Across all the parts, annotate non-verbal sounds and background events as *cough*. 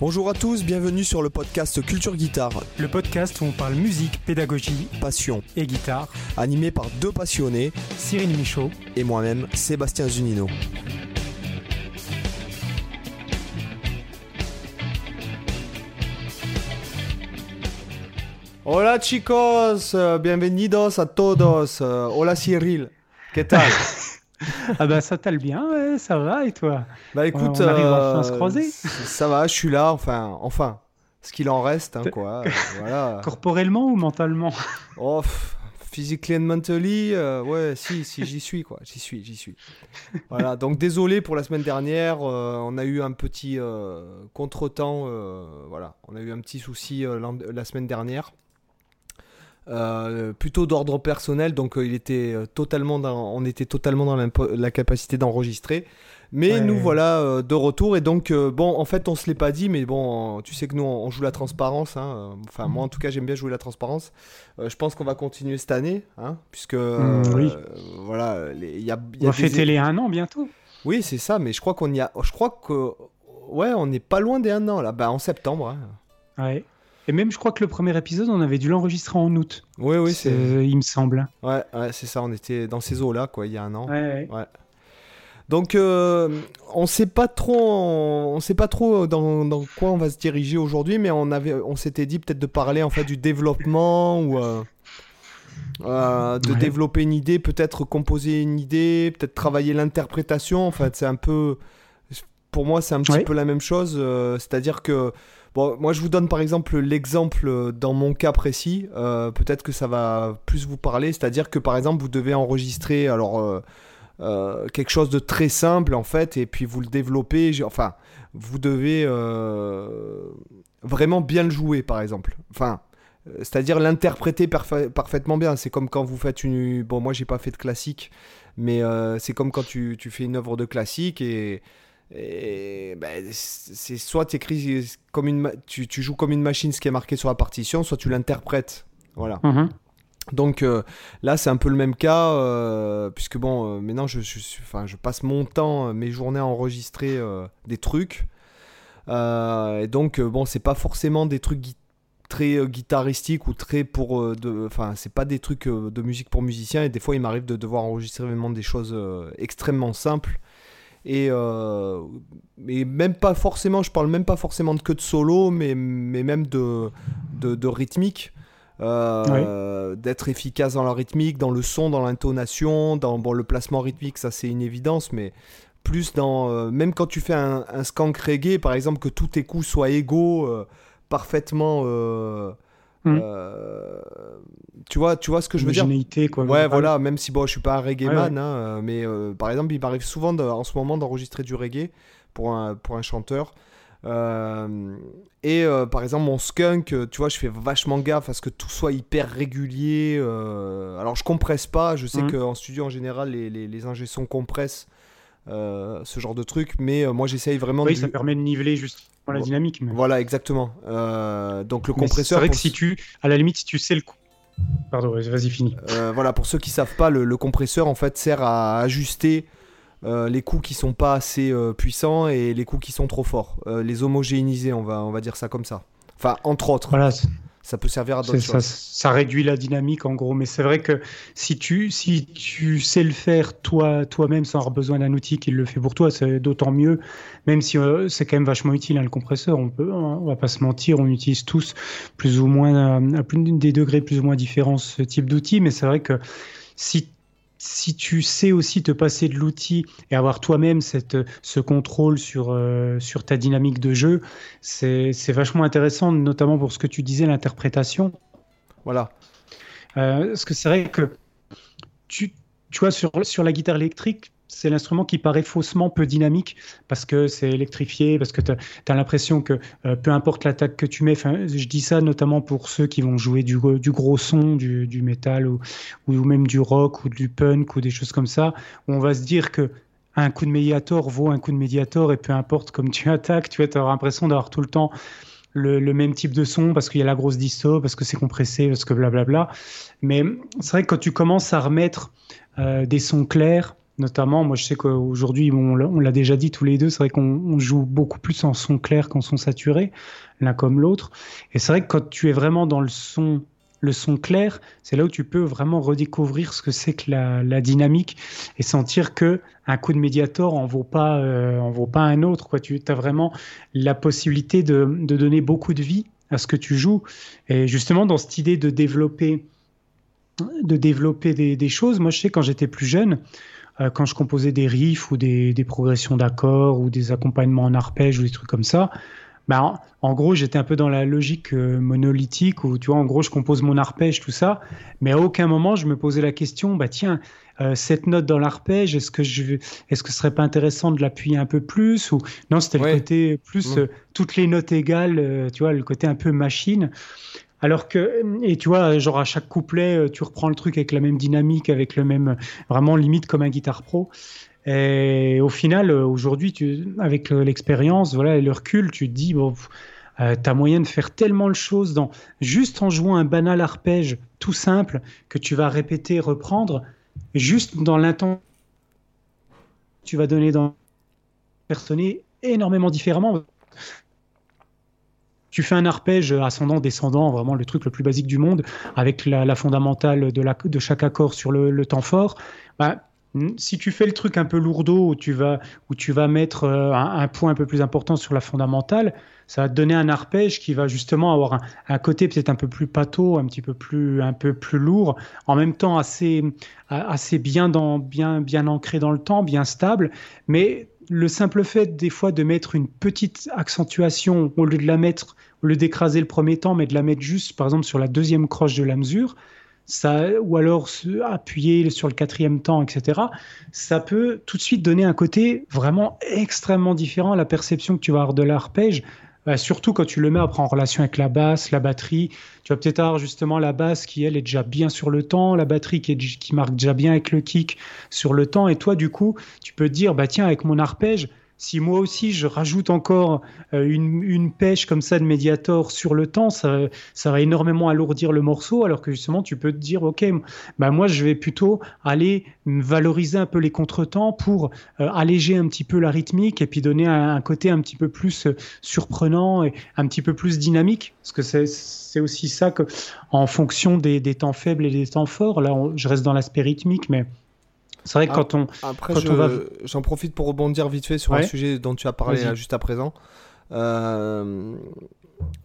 Bonjour à tous, bienvenue sur le podcast Culture Guitare. Le podcast où on parle musique, pédagogie, passion et guitare. Animé par deux passionnés, Cyril Michaud et moi-même, Sébastien Zunino. Hola chicos, bienvenidos a todos. Hola Cyril, ¿qué tal? *laughs* *laughs* ah bah ça t'aille bien, ça va et toi? Bah écoute, on arrive enfin à se euh, croiser. Ça va, je suis là, enfin, enfin, ce qu'il en reste, hein, quoi. *laughs* voilà. Corporellement ou mentalement? Oh, physically and mentally, euh, ouais, si, si, j'y suis, quoi, j'y suis, j'y suis. Voilà, donc désolé pour la semaine dernière, euh, on a eu un petit contretemps, voilà, on a eu un petit souci la semaine dernière. Euh, plutôt d'ordre personnel, donc euh, il était euh, totalement on était totalement dans la capacité d'enregistrer. Mais nous voilà de retour et donc bon en fait on se l'est pas dit mais bon tu sais que nous on, joue la transparence hein, enfin moi en tout cas j'aime bien jouer la transparence je pense qu'on va continuer cette année hein, puisque mm, oui. voilà il y a, on va fêter les un an bientôt oui c'est ça mais je crois qu'on y a je crois que ouais on n'est pas loin des un an là bah en septembre hein. ouais et même, je crois que le premier épisode, on avait dû l'enregistrer en août. Oui, oui, c'est. Il me semble. Ouais, ouais c'est ça. On était dans ces eaux-là, quoi, il y a un an. Ouais. ouais. Donc, euh, on sait pas trop, on sait pas trop dans, dans quoi on va se diriger aujourd'hui, mais on avait, on s'était dit peut-être de parler en fait du développement ou euh, euh, de développer une idée, peut-être composer une idée, peut-être travailler l'interprétation. En fait, c'est un peu, pour moi, c'est un petit peu la même chose. C'est-à-dire que Bon, moi je vous donne par exemple l'exemple euh, dans mon cas précis. Euh, peut-être que ça va plus vous parler. C'est-à-dire que par exemple vous devez enregistrer alors euh, quelque chose de très simple en fait, et puis vous le développez. Enfin, vous devez vraiment bien le jouer par exemple. Enfin. C'est-à-dire l'interpréter parfaitement bien. C'est comme quand vous faites une. Bon, moi j'ai pas fait de classique, mais c'est comme quand tu, tu, fais une œuvre de classique et et ben, c'est soit comme une tu, tu, joues comme une machine ce qui est marqué sur la partition, soit tu l'interprètes. Voilà. Mhm. Donc euh, là, c'est un peu le même cas, euh, puisque bon, euh, maintenant je, je, passe mon temps, mes journées à enregistrer des trucs. et donc, bon, c'est pas forcément des trucs très guitaristiques ou très pour. enfin, c'est pas des trucs de musique pour musiciens, et des fois, il m'arrive de devoir enregistrer vraiment des choses extrêmement simples et, euh, même pas forcément, je parle même pas forcément de que de solo, mais, mais même de, de, rythmique. Euh, d'être efficace dans la rythmique, dans le son, dans l'intonation, dans bon, le placement rythmique, ça c'est une évidence, mais plus dans. Euh, même quand tu fais un, un, skank reggae, par exemple, que tous tes coups soient égaux, parfaitement Hmm. Euh, tu vois, tu vois ce que je veux dire? Quoi. Ouais, voilà. Même si bon, je suis pas un reggae man, hein, mais euh, par exemple, il m'arrive souvent en ce moment d'enregistrer du reggae pour un pour un chanteur. Euh, et par exemple, mon skunk, tu vois, je fais vachement gaffe à ce que tout soit hyper régulier. alors, je compresse pas. Je sais hmm. qu'en studio, en général, les, les, les ingé compressent ce genre de truc. Mais moi, j'essaye vraiment oui, ça permet de niveler juste la dynamique. Voilà, exactement. Euh, donc le compresseur. C'est vrai que si tu, à la limite, si tu sais le coup. Pardon, vas-y, fini. Euh, voilà, pour ceux qui savent pas, le, compresseur en fait sert à ajuster euh, les coups qui sont pas assez puissants et les coups qui sont trop forts. les homogénéiser, on va, on va dire ça comme ça. Enfin, entre autres. Voilà ça peut servir à d'autres choses. Ça, réduit la dynamique en gros, mais c'est vrai que si tu, si tu sais le faire toi, toi-même sans avoir besoin d'un outil qui le fait pour toi, c'est d'autant mieux, même si euh, c'est quand même vachement utile hein, le compresseur, on peut, hein, on va pas se mentir, on utilise tous plus ou moins, à plus des degrés plus ou moins différents ce type d'outil, mais c'est vrai que si si tu sais aussi te passer de l'outil et avoir toi-même ce contrôle sur, euh, sur ta dynamique de jeu, c'est vachement intéressant, notamment pour ce que tu disais, l'interprétation. Voilà. Euh, parce que c'est vrai que tu, tu vois, sur, sur la guitare électrique, c'est l'instrument qui paraît faussement peu dynamique parce que c'est électrifié, parce que tu as, l'impression que euh, peu importe l'attaque que tu mets, je dis ça notamment pour ceux qui vont jouer du, gros son, du, du métal ou, même du rock ou du punk ou des choses comme ça, où on va se dire que un coup de médiator vaut un coup de médiator et peu importe comme tu *laughs* attaques, tu avoir l'impression d'avoir tout le temps le, le, même type de son parce qu'il y a la grosse disto, parce que c'est compressé, parce que blablabla. Mais c'est vrai que quand tu commences à remettre euh, des sons clairs, Notamment, moi je sais qu'aujourd'hui, on l'a déjà dit tous les deux, c'est vrai qu'on joue beaucoup plus en son clair qu'en son saturé, l'un comme l'autre. Et c'est vrai que quand tu es vraiment dans le son, le son clair, c'est là où tu peux vraiment redécouvrir ce que c'est que la, dynamique et sentir que un coup de médiator en vaut pas, euh, en vaut pas un autre. Quoi. Tu as vraiment la possibilité de, donner beaucoup de vie à ce que tu joues. Et justement, dans cette idée de développer, de développer des, des choses, moi je sais quand j'étais plus jeune, quand je composais des riffs ou des, des progressions d'accords ou des accompagnements en arpège ou des trucs comme ça, ben, en gros, j'étais un peu dans la logique euh, monolithique où, tu vois, en gros, je compose mon arpège, tout ça, mais à aucun moment je me posais la question, bah tiens, euh, cette note dans l'arpège, est-ce que je, est-ce que ce serait pas intéressant de l'appuyer un peu plus ou non, c'était le côté plus mmh. toutes les notes égales, tu vois, le côté un peu machine. Alors que, et tu vois, genre à chaque couplet, euh, tu reprends le truc avec la même dynamique, avec le même, vraiment limite comme un guitare pro. Et au final, euh, aujourd'hui, avec euh, l'expérience, voilà, et le recul, tu te dis, bon, euh, tu as moyen de faire tellement de choses dans, juste en jouant un banal arpège tout simple que tu vas répéter, reprendre, juste dans l'intention, tu vas donner dans personner énormément différemment tu fais un arpège ascendant-descendant, vraiment le truc le plus basique du monde, avec la, fondamentale de, chaque accord sur le, temps fort, bah, si tu fais le truc un peu lourdeau où tu vas, où tu vas mettre euh, un, point un peu plus important sur la fondamentale, ça va te donner un arpège qui va justement avoir un, côté peut-être un peu plus pâteau, un petit peu plus, un peu plus lourd, en même temps assez, assez bien, dans, bien, bien ancré dans le temps, bien stable, mais le simple fait des fois de mettre une petite accentuation au lieu de la mettre, au lieu d'écraser le premier temps, mais de la mettre juste, par exemple, sur la deuxième croche de la mesure, ça, ou alors appuyer sur le quatrième temps, etc., ça peut tout de suite donner un côté vraiment extrêmement différent à la perception que tu vas avoir de l'arpège, bah, surtout quand tu le mets après en relation avec la basse, la batterie. Tu vas peut-être avoir justement la basse qui, elle, est déjà bien sur le temps, la batterie qui, qui marque déjà bien avec le kick sur le temps. Et toi, du coup, tu peux te dire, bah tiens, avec mon arpège, si moi aussi je rajoute encore euh, une, pêche comme ça de Mediator sur le temps, ça, ça, va énormément alourdir le morceau, alors que justement tu peux te dire, ok, bah moi je vais plutôt aller valoriser un peu les contretemps pour euh, alléger un petit peu la rythmique et puis donner un, côté un petit peu plus euh, surprenant et un petit peu plus dynamique, parce que c'est aussi ça que, en fonction des, temps faibles et des temps forts, là je reste dans l'aspect rythmique, mais c'est vrai que quand on. Après, j'en profite pour rebondir vite fait sur un sujet dont tu as parlé juste à présent. Euh,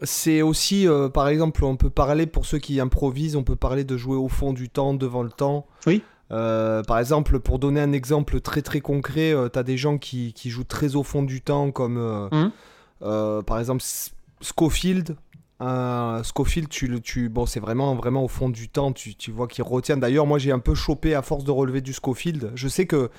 c'est aussi, euh, par exemple, on peut parler pour ceux qui improvisent, on peut parler de jouer au fond du temps, devant le temps. Oui. Euh, par exemple, pour donner un exemple très très concret, tu as des gens qui, qui, jouent très au fond du temps, comme mmh. par exemple Schofield, un Scofield, tu, tu, bon, c'est vraiment, vraiment au fond du temps, tu, tu vois qu'il retient. D'ailleurs, moi, j'ai un peu chopé à force de relever du Scofield. Je sais que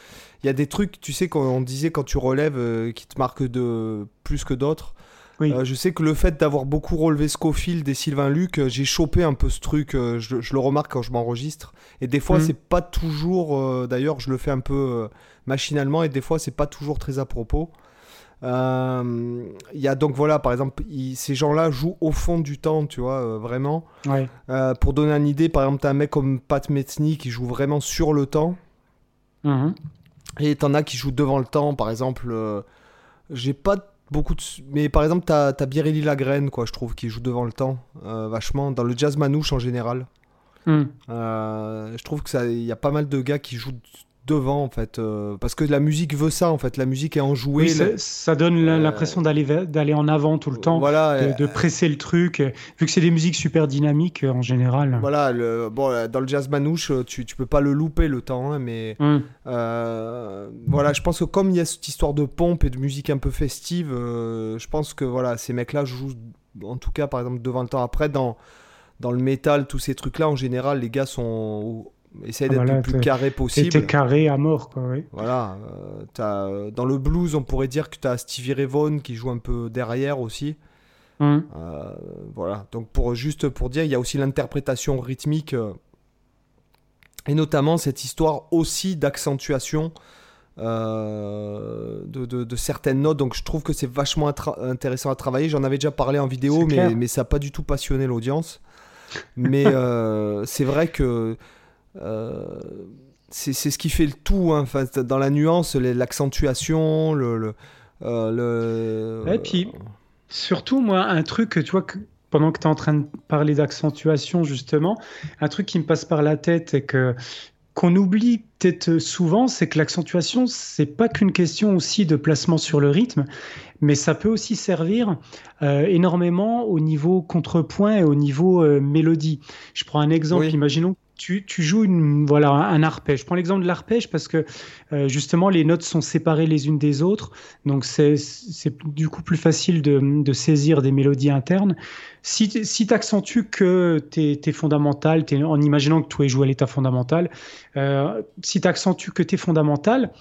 il y a des trucs, tu sais, qu'on disait quand tu relèves, euh, qui te marquent de plus que d'autres. Oui. Euh, je sais que le fait d'avoir beaucoup relevé Scofield et Sylvain Luc, euh, j'ai chopé un peu ce truc. Je, je, le remarque quand je m'enregistre. Et des fois, mhm. c'est pas toujours. D'ailleurs, je le fais un peu machinalement et des fois, c'est pas toujours très à propos. Euh, il y a donc voilà, par exemple, ces gens-là jouent au fond du temps, tu vois, euh, vraiment. Euh, pour donner une idée, par exemple, t'as un mec comme Pat Metheny qui joue vraiment sur le temps. Mhm. Et t'en as qui jouent devant le temps, par exemple. J'ai pas beaucoup de. Mais par exemple, t'as as Biréli Lagraine, quoi, je trouve, qui joue devant le temps, vachement, dans le jazz manouche en général. Mhm. je trouve que ça, y a pas mal de gars qui jouent devant en fait euh, parce que la musique veut ça en fait. La musique est enjouée ça, donne euh, l'impression d'aller d'aller en avant tout le temps voilà de, presser le truc. Vu que c'est des musiques super dynamiques en général. Voilà le, bon dans le jazz manouche tu, tu peux pas le louper le temps hein, mais euh, voilà je pense que comme il y a cette histoire de pompe et de musique un peu festive je pense que voilà ces mecs là jouent en tout cas par exemple devant le temps. Après dans dans le métal tous ces trucs là en général les gars sont Essaye ah, d'être le plus carré possible. T'es carré à mort, quoi, oui. Voilà. Euh, as, euh, dans le blues, on pourrait dire que tu as Stevie Ray Vaughan qui joue un peu derrière aussi. Hum. Euh, voilà. Donc, pour, juste pour dire, il y a aussi l'interprétation rythmique et notamment cette histoire aussi d'accentuation de, de, certaines notes. Donc, je trouve que c'est vachement intéressant à travailler. J'en avais déjà parlé en vidéo, mais, mais, ça n'a pas du tout passionné l'audience. Mais c'est vrai que euh, c'est ce qui fait le tout. Hein. Enfin, dans la nuance, l'accentuation, le. le, euh, le... Et puis, surtout, moi, un truc, tu vois, que pendant que tu es en train de parler d'accentuation, justement, un truc qui me passe par la tête et que qu'on oublie peut-être souvent, c'est que l'accentuation, c'est pas qu'une question aussi de placement sur le rythme, mais ça peut aussi servir euh, énormément au niveau contrepoint et au niveau euh, mélodie. Je prends un exemple, imaginons tu, joues une, voilà, un arpège. Je prends l'exemple de l'arpège parce que euh, justement les notes sont séparées les unes des autres, donc c'est du coup plus facile de, saisir des mélodies internes. Si, si tu accentues que tes, tes fondamentales, en imaginant que tu es joué à l'état fondamental, euh, si tu accentues que tes fondamentales,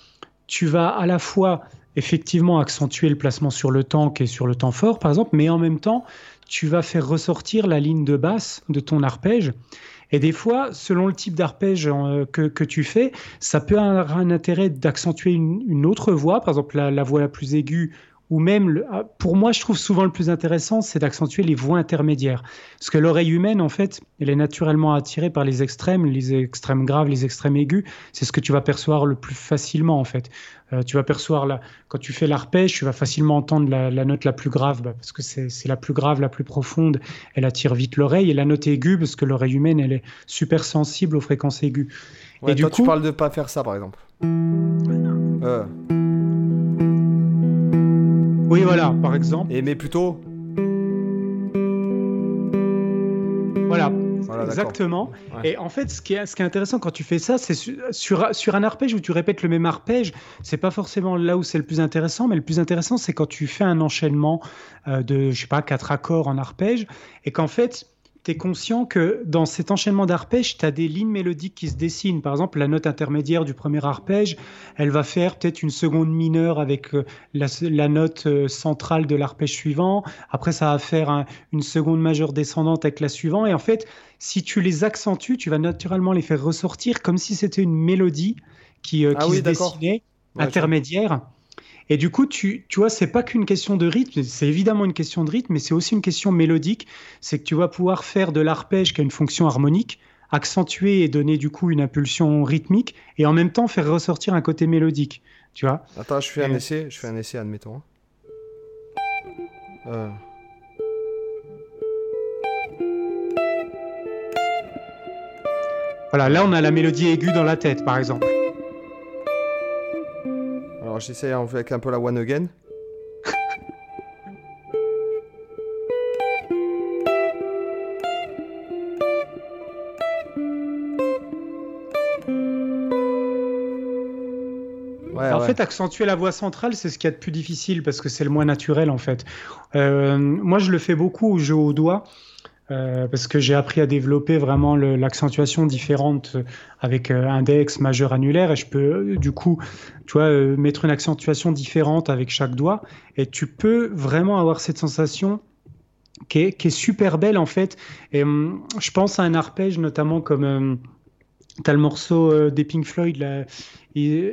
tu vas à la fois effectivement accentuer le placement sur le temps qui est sur le temps fort par exemple, mais en même temps tu vas faire ressortir la ligne de basse de ton arpège et des fois, selon le type d'arpège euh, que, que, tu fais, ça peut avoir un intérêt d'accentuer une, autre voix, par exemple la, la, voix la plus aiguë ou même, ah, pour moi, je trouve souvent le plus intéressant, c'est d'accentuer les voix intermédiaires. Parce que l'oreille humaine, en fait, elle est naturellement attirée par les extrêmes, les extrêmes graves, les extrêmes aigus. C'est ce que tu vas percevoir le plus facilement, en fait. Euh, tu vas percevoir, la, quand tu fais l'arpège, tu vas facilement entendre la, la note la plus grave, bah, parce que c'est la plus grave, la plus profonde, elle attire vite l'oreille. Et la note aiguë, parce que l'oreille humaine, elle est super sensible aux fréquences aiguës. et du coup, tu parles de pas faire ça, par exemple. Euh. Oui, voilà, par exemple. Et mais plutôt. Voilà. exactement. Et en fait, ce qui, est, ce qui est intéressant quand tu fais ça, c'est sur, sur, un arpège où tu répètes le même arpège, c'est pas forcément là où c'est le plus intéressant, mais le plus intéressant, c'est quand tu fais un enchaînement euh, de, je sais pas, quatre accords en arpège, et qu'en fait, tu es conscient que dans cet enchaînement d'arpèges, tu as des lignes mélodiques qui se dessinent. Par exemple, la note intermédiaire du premier arpège, elle va faire peut-être une seconde mineure avec euh, la, note euh, centrale de l'arpège suivant. Après, ça va faire une seconde majeure descendante avec la suivante. Et en fait, si tu les accentues, tu vas naturellement les faire ressortir comme si c'était une mélodie qui, euh, ah se dessinait intermédiaire. Et du coup, tu, tu vois, c'est pas qu'une question de rythme, c'est évidemment une question de rythme, mais c'est aussi une question mélodique. C'est que tu vas pouvoir faire de l'arpège qui a une fonction harmonique, accentuer et donner du coup une impulsion rythmique, et en même temps faire ressortir un côté mélodique. Tu vois Attends, je fais un essai, je fais un essai, admettons. Euh. Voilà, là on a la mélodie aiguë dans la tête, par exemple. Alors j'essaie avec un peu la one again. en fait, accentuer la voix centrale, c'est ce qu'il y a de plus difficile parce que c'est le moins naturel en fait. Euh, moi, je le fais beaucoup au jeu au doigt. Euh, parce que j'ai appris à développer vraiment l'accentuation différente avec euh, index, majeur, annulaire, et je peux du coup, tu vois, euh, mettre une accentuation différente avec chaque doigt, et tu peux vraiment avoir cette sensation qui est, qui est super belle en fait. Et hum, je pense à un arpège notamment comme hum, tu as le morceau des Pink Floyd, là,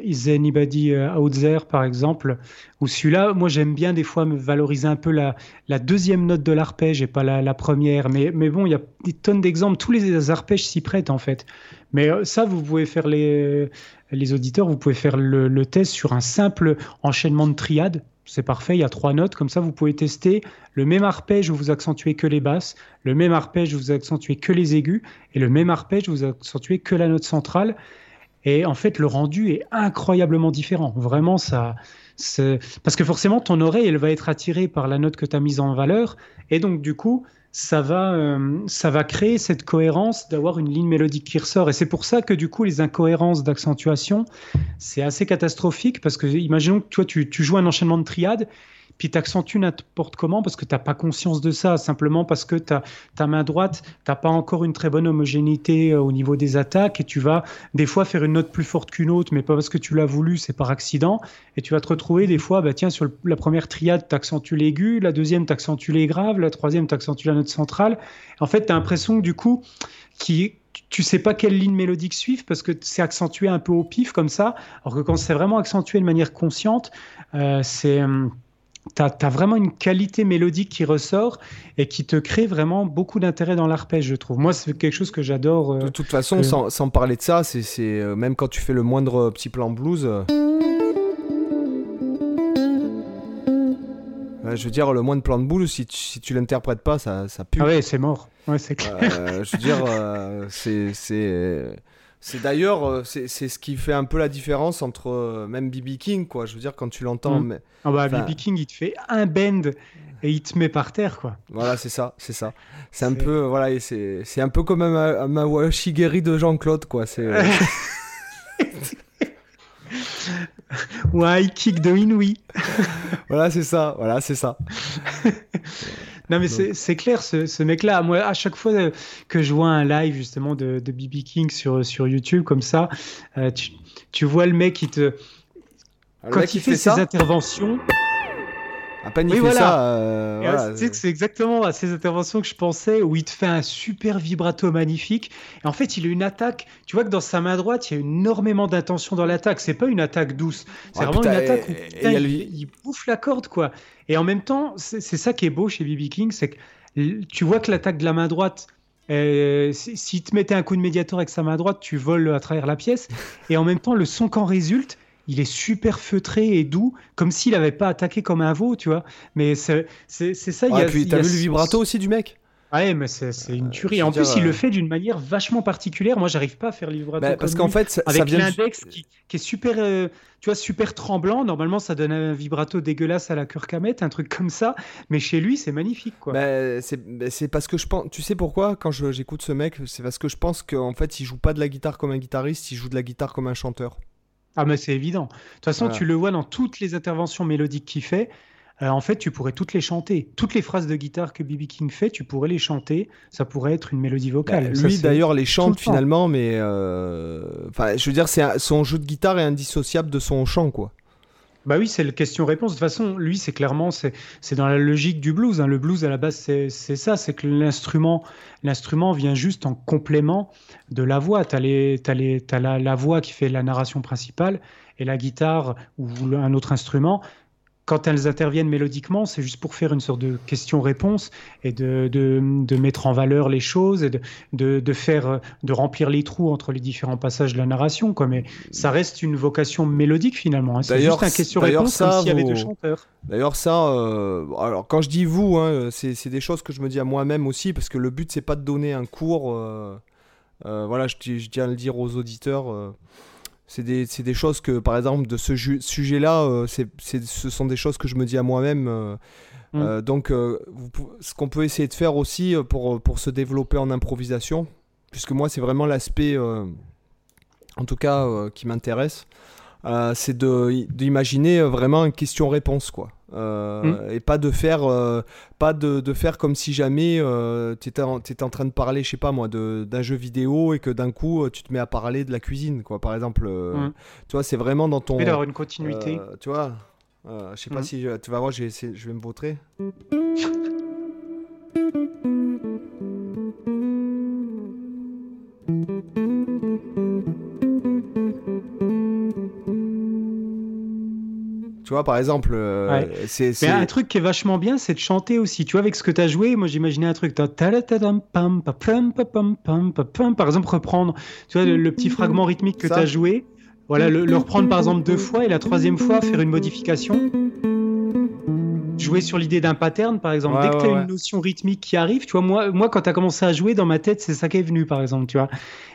Is Anybody Out There, par exemple, où celui-là, moi j'aime bien des fois me valoriser un peu la, deuxième note de l'arpège et pas la, première. Mais, bon, il y a des tonnes d'exemples. Tous les arpèges s'y prêtent en fait. Mais euh, ça, vous pouvez faire les, les auditeurs, vous pouvez faire le, le test sur un simple enchaînement de triades. C'est parfait, il y a trois notes, comme ça vous pouvez tester le même arpège où vous accentuez que les basses, le même arpège où vous accentuez que les aigus, et le même arpège où vous accentuez que la note centrale. Et en fait, le rendu est incroyablement différent. Vraiment, ça. Parce que forcément, ton oreille, elle va être attirée par la note que tu as mise en valeur. Et donc, du coup, ça va, euh, ça va créer cette cohérence d'avoir une ligne mélodique qui ressort. Et c'est pour ça que, du coup, les incohérences d'accentuation, c'est assez catastrophique. Parce que, imaginons que toi, tu, tu joues un enchaînement de triades puis tu accentues n'importe comment parce que tu n'as pas conscience de ça, simplement parce que ta main droite, tu n'as pas encore une très bonne homogénéité euh, au niveau des attaques et tu vas des fois faire une note plus forte qu'une autre, mais pas parce que tu l'as voulu, c'est par accident. Et tu vas te retrouver des fois, bah tiens, sur la première triade, tu accentues l'aigu, la deuxième, tu accentues les graves, la troisième, tu accentues la note centrale. En fait, tu as l'impression que du coup, qui tu sais pas quelle ligne mélodique suivre parce que c'est accentué un peu au pif comme ça, alors que quand c'est vraiment accentué de manière consciente, euh, c'est hum, tu as, vraiment une qualité mélodique qui ressort et qui te crée vraiment beaucoup d'intérêt dans l'arpège, je trouve. Moi, c'est quelque chose que j'adore. de toute façon, sans, sans, parler de ça, c'est même quand tu fais le moindre petit plan blues. je veux dire, le moindre plan de boule, si tu, si tu l'interprètes pas, ça, ça pue. Ah ouais, c'est mort. Ouais, c'est clair. je veux dire, *laughs* c'est c'est d'ailleurs euh, c'est ce qui fait un peu la différence entre euh, même BB King quoi. Je veux dire quand tu l'entends. Mm. Mais... Ah bah BB King il te fait un bend et il te met par terre quoi. Voilà c'est ça c'est ça. C'est un peu voilà c'est un peu comme un, un, Shigeri de Jean-Claude quoi. C'est. *laughs* Ou un high kick de Inouï. voilà c'est ça voilà c'est ça. *laughs* Non, mais c'est clair, ce, mec-là. Moi, à chaque fois que je vois un live justement de BB King sur, sur YouTube comme ça, euh, tu, tu, vois le mec qui te. Ah, quand il, fait, ses interventions. À peine il fait ça. Euh, c'est exactement à ces interventions que je pensais, où il te fait un super vibrato magnifique. Et en fait, il a une attaque. Tu vois que dans sa main droite, il y a énormément d'intention dans l'attaque. C'est pas une attaque douce. C'est vraiment une attaque où il, bouffe la corde, quoi. Et en même temps, c'est ça qui est beau chez BB King, c'est que tu vois que l'attaque de la main droite, euh, s'il te mettait un coup de médiator avec sa main droite, tu voles à travers la pièce. *laughs* Et en même temps, le son qu'en résulte, il est super feutré et doux, comme s'il n'avait pas attaqué comme un veau, tu vois. Mais c'est ça. Ouais, y t'as vu le vibrato aussi du mec? Ouais, mais c'est une tuerie. en plus, il le euh, fait d'une manière vachement particulière. Moi, j'arrive pas à faire le vibrato. Bah, parce qu'en fait, ça, avec l'index qui, est super, euh, tu vois, super tremblant. Normalement, ça donne un vibrato dégueulasse à la Kurkamet, un truc comme ça. Mais chez lui, c'est magnifique, quoi. Bah, bah, c'est parce que je pense. Tu sais pourquoi Quand j'écoute ce mec, c'est parce que je pense qu'en fait, il joue pas de la guitare comme un guitariste, il joue de la guitare comme un chanteur. Ah, mais c'est évident. De toute façon, tu le vois dans toutes les interventions mélodiques qu'il fait. Euh, en fait, tu pourrais toutes les chanter. Toutes les phrases de guitare que BB King fait, tu pourrais les chanter. Ça pourrait être une mélodie vocale. Bah, lui, d'ailleurs, les chante finalement, mais. Euh, enfin, je veux dire, son jeu de guitare est indissociable de son chant, quoi. Bah oui, c'est le question-réponse. De toute façon, lui, c'est clairement, c'est dans la logique du blues. Hein. Le blues, à la base, c'est ça, c'est que l'instrument l'instrument vient juste en complément de la voix. Tu as, la, la, voix qui fait la narration principale et la guitare ou un autre instrument quand elles interviennent mélodiquement, c'est juste pour faire une sorte de question-réponse et de, de, de, mettre en valeur les choses et de, de, faire, de remplir les trous entre les différents passages de la narration. Quoi. Mais ça reste une vocation mélodique finalement. Hein. C'est juste un question-réponse comme s'il y avait deux chanteurs. D'ailleurs, ça, euh, alors quand je dis vous, hein, c'est des choses que je me dis à moi-même aussi, parce que le but, c'est pas de donner un cours. Euh, euh, voilà, je, je, tiens à le dire aux auditeurs c'est des, des, choses que, par exemple, de ce sujet-là, euh, ce sont des choses que je me dis à moi-même. Euh, mm. euh, donc, ce qu'on peut essayer de faire aussi pour, pour se développer en improvisation, puisque moi, c'est vraiment l'aspect, en tout cas, qui m'intéresse, c'est d'imaginer vraiment une question-réponse, quoi. Euh, hmm. et pas de faire euh, pas de, de, faire comme si jamais euh, tu étais, étais, en train de parler je sais pas moi d'un jeu vidéo et que d'un coup tu te mets à parler de la cuisine quoi par exemple hmm. tu vois c'est vraiment dans ton oui, d'avoir une continuité tu vois je sais pas hmm. si tu vas voir je vais me vautrer *laughs* Tu vois, par exemple, euh, c'est. un truc qui est vachement bien, c'est de chanter aussi. Tu vois, avec ce que tu as joué, moi j'imaginais un truc. Par exemple, reprendre tu vois, le, petit fragment rythmique que tu as joué. Voilà, le, reprendre par exemple deux fois et la troisième fois faire une modification jouer sur l'idée d'un pattern, par exemple. Dès que tu as une notion rythmique qui arrive, tu vois, moi, moi quand tu as commencé à jouer dans ma tête, c'est ça qui est venu, par exemple, tu vois.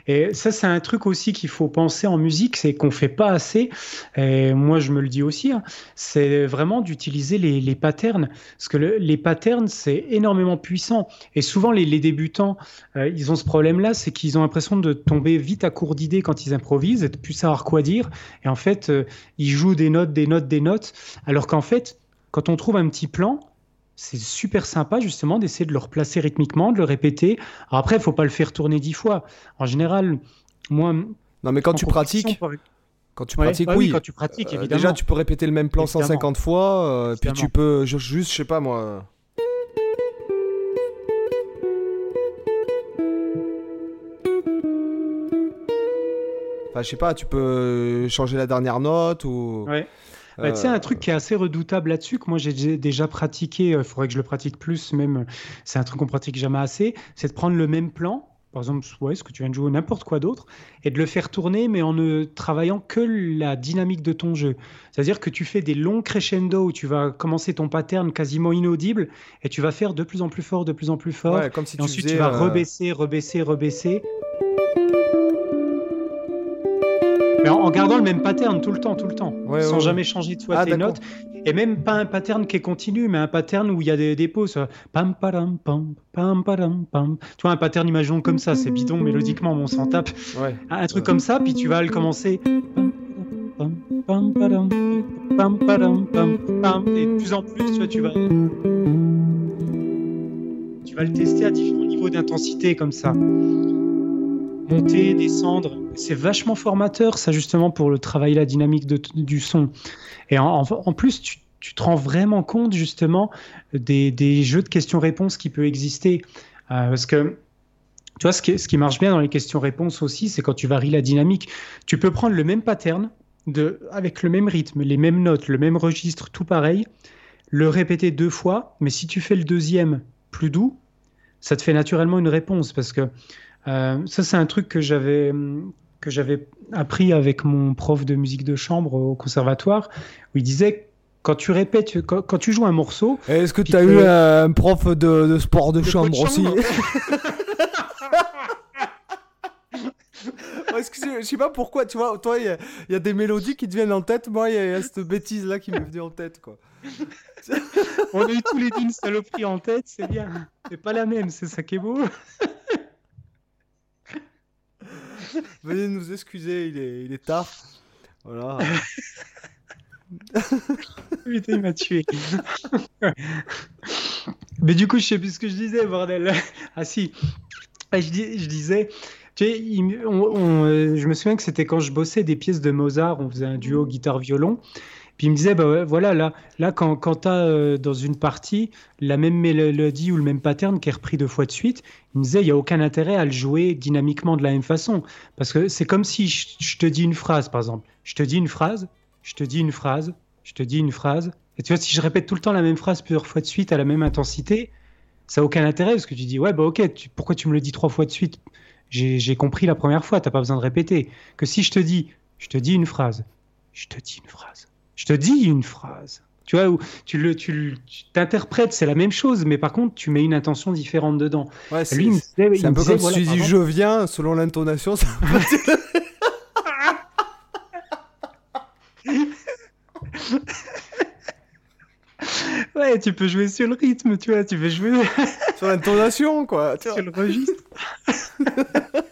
Et ça, c'est un truc aussi qu'il faut penser en musique, c'est qu'on fait pas assez. Et moi, je me le dis aussi, hein, c'est vraiment d'utiliser les, les, patterns. Parce que les patterns, c'est énormément puissant. Et souvent, les, les débutants, euh, ils ont ce problème-là, c'est qu'ils ont l'impression de tomber vite à court d'idées quand ils improvisent, et de plus savoir quoi dire. Et en fait, euh, ils jouent des notes, des notes, des notes. Alors qu'en fait, quand on trouve un petit plan, c'est super sympa justement d'essayer de le replacer rythmiquement, de le répéter. Alors après, il faut pas le faire tourner dix fois. En général, moi. Non, mais quand tu pratiques. Quand tu pratiques, oui. Quand tu pratiques, euh, évidemment. déjà, tu peux répéter le même plan 150 fois, euh, puis tu peux juste, je sais pas moi. Enfin, je sais pas, tu peux changer la dernière note ou. Ouais. Bah, tu sais, un truc qui est assez redoutable là-dessus, que moi j'ai déjà pratiqué, il faudrait que je le pratique plus, même, c'est un truc qu'on pratique jamais assez, c'est de prendre le même plan par exemple, ouais, ce que tu viens de jouer, n'importe quoi d'autre, et de le faire tourner, mais en ne travaillant que la dynamique de ton jeu. C'est-à-dire que tu fais des longs crescendo où tu vas commencer ton pattern quasiment inaudible, et tu vas faire de plus en plus fort, de plus en plus fort, comme si et ensuite tu vas euh, rebaisser, rebaisser, rebaisser. En, gardant le même pattern tout le temps, tout le temps, sans jamais changer de soit ah, tes notes. Et même pas un pattern qui est continu, mais un pattern où il y a des, des pauses. Pam, pam, pam, pam, pam. Tu vois, un pattern, imaginons comme ça, c'est bidon mélodiquement, on s'en tape. Un truc comme ça, puis tu vas le commencer. Pam, pam, pam, pam, pam, Et de plus en plus, tu vois, tu vas. Tu vas le tester à différents niveaux d'intensité comme ça monter, descendre. C'est vachement formateur, ça, justement, pour le travail, la dynamique du son. Et en, plus, tu, te rends vraiment compte, justement, des, jeux de questions-réponses qui peuvent exister. Euh, parce que, tu vois, ce qui, ce qui marche bien dans les questions-réponses aussi, c'est quand tu varies la dynamique. Tu peux prendre le même pattern, de, avec le même rythme, les mêmes notes, le même registre, tout pareil, le répéter deux fois, mais si tu fais le deuxième plus doux, ça te fait naturellement une réponse parce que euh, ça, c'est un truc que j'avais que j'avais appris avec mon prof de musique de chambre au conservatoire, où il disait quand tu répètes, quand, tu joues un morceau. Est-ce que tu as eu un prof de, sport de, chambre, aussi *laughs* je sais pas pourquoi, tu vois, toi, il y, a des mélodies qui te viennent en tête, moi, il y, a cette bêtise-là qui m'est venue en tête, quoi. On a eu tous les deux une saloperie en tête, c'est bien. C'est pas la même, c'est ça qui est beau. *laughs* Venez nous excuser, il est, il est tard. Voilà. *laughs* Il m'a tué. *laughs* Mais du coup, je sais plus ce que je disais, bordel. Ah si, ah, je, je disais, tu sais, euh, je me souviens que c'était quand je bossais des pièces de Mozart, on faisait un duo guitare-violon. Puis il me disait, bah voilà, là, là quand, quand tu as euh, dans une partie la même mélodie ou le même pattern qui est repris deux fois de suite, il me disait, il n'y a aucun intérêt à le jouer dynamiquement de la même façon. Parce que c'est comme si je, te dis une phrase, par exemple. Je te dis une phrase, je te dis une phrase, je te dis une phrase. Et tu vois, si je répète tout le temps la même phrase plusieurs fois de suite à la même intensité, ça n'a aucun intérêt parce que tu dis, ouais, bah ok, pourquoi tu me le dis trois fois de suite? J'ai compris la première fois, tu n'as pas besoin de répéter. Que si je te dis, je te dis une phrase, je te dis une phrase je te dis une phrase. Tu vois, où tu le, tu t'interprètes, c'est la même chose, mais par contre, tu mets une intention différente dedans. Ouais, c'est, un peu comme si tu dis je viens, selon l'intonation, ça *laughs* Ouais, tu peux jouer sur le rythme, tu vois, tu peux jouer sur l'intonation, quoi. Sur le registre. *laughs*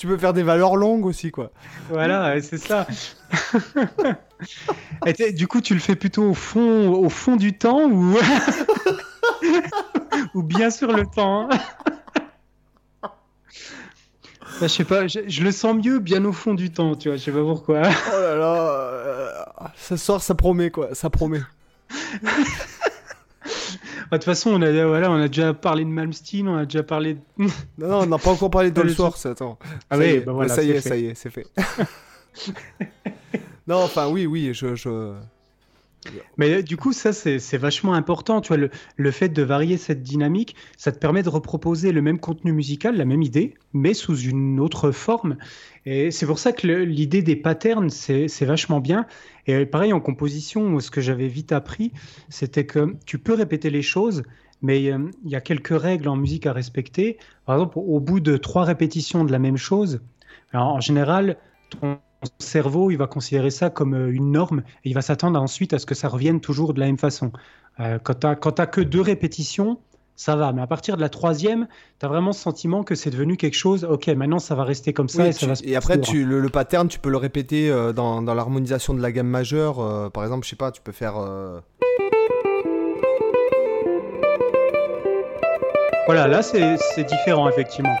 tu peux faire des valeurs longues aussi, quoi. Voilà, c'est ça. *laughs* du coup, tu le fais plutôt au fond, au fond du temps ou, *laughs* ou bien sur le temps. Hein bah, je sais pas, je, le sens mieux bien au fond du temps, tu vois, je sais pas pourquoi. Oh là là, euh, ça sort, ça promet quoi, ça promet. *laughs* Bah, de toute façon, on a, voilà, on a déjà parlé de Malmsteen, on a déjà parlé. De... *laughs* non, non, on n'a pas encore parlé de Source, attends. Ah ça oui, bah voilà, ça y est, ça y est, c'est fait. *laughs* non, enfin, oui, oui, je... je... Mais du coup, ça, c'est vachement important. Tu vois, le, fait de varier cette dynamique, ça te permet de reproposer le même contenu musical, la même idée, mais sous une autre forme. Et c'est pour ça que l'idée des patterns, c'est vachement bien. Et pareil, en composition, ce que j'avais vite appris, c'était que tu peux répéter les choses, mais euh, il y a quelques règles en musique à respecter. Par exemple, au bout de trois répétitions de la même chose, en général, ton cerveau, il va considérer ça comme euh, une norme et il va s'attendre ensuite à ce que ça revienne toujours de la même façon. Euh, quand tu n'as que deux répétitions, ça va. Mais à partir de la troisième, tu as vraiment ce sentiment que c'est devenu quelque chose, ok, maintenant ça va rester comme ça et ça va se Et après, tu, le, pattern, tu peux le répéter euh, dans, dans l'harmonisation de la gamme majeure. Euh, par exemple, je sais pas, tu peux faire. Voilà, là c'est différent, effectivement.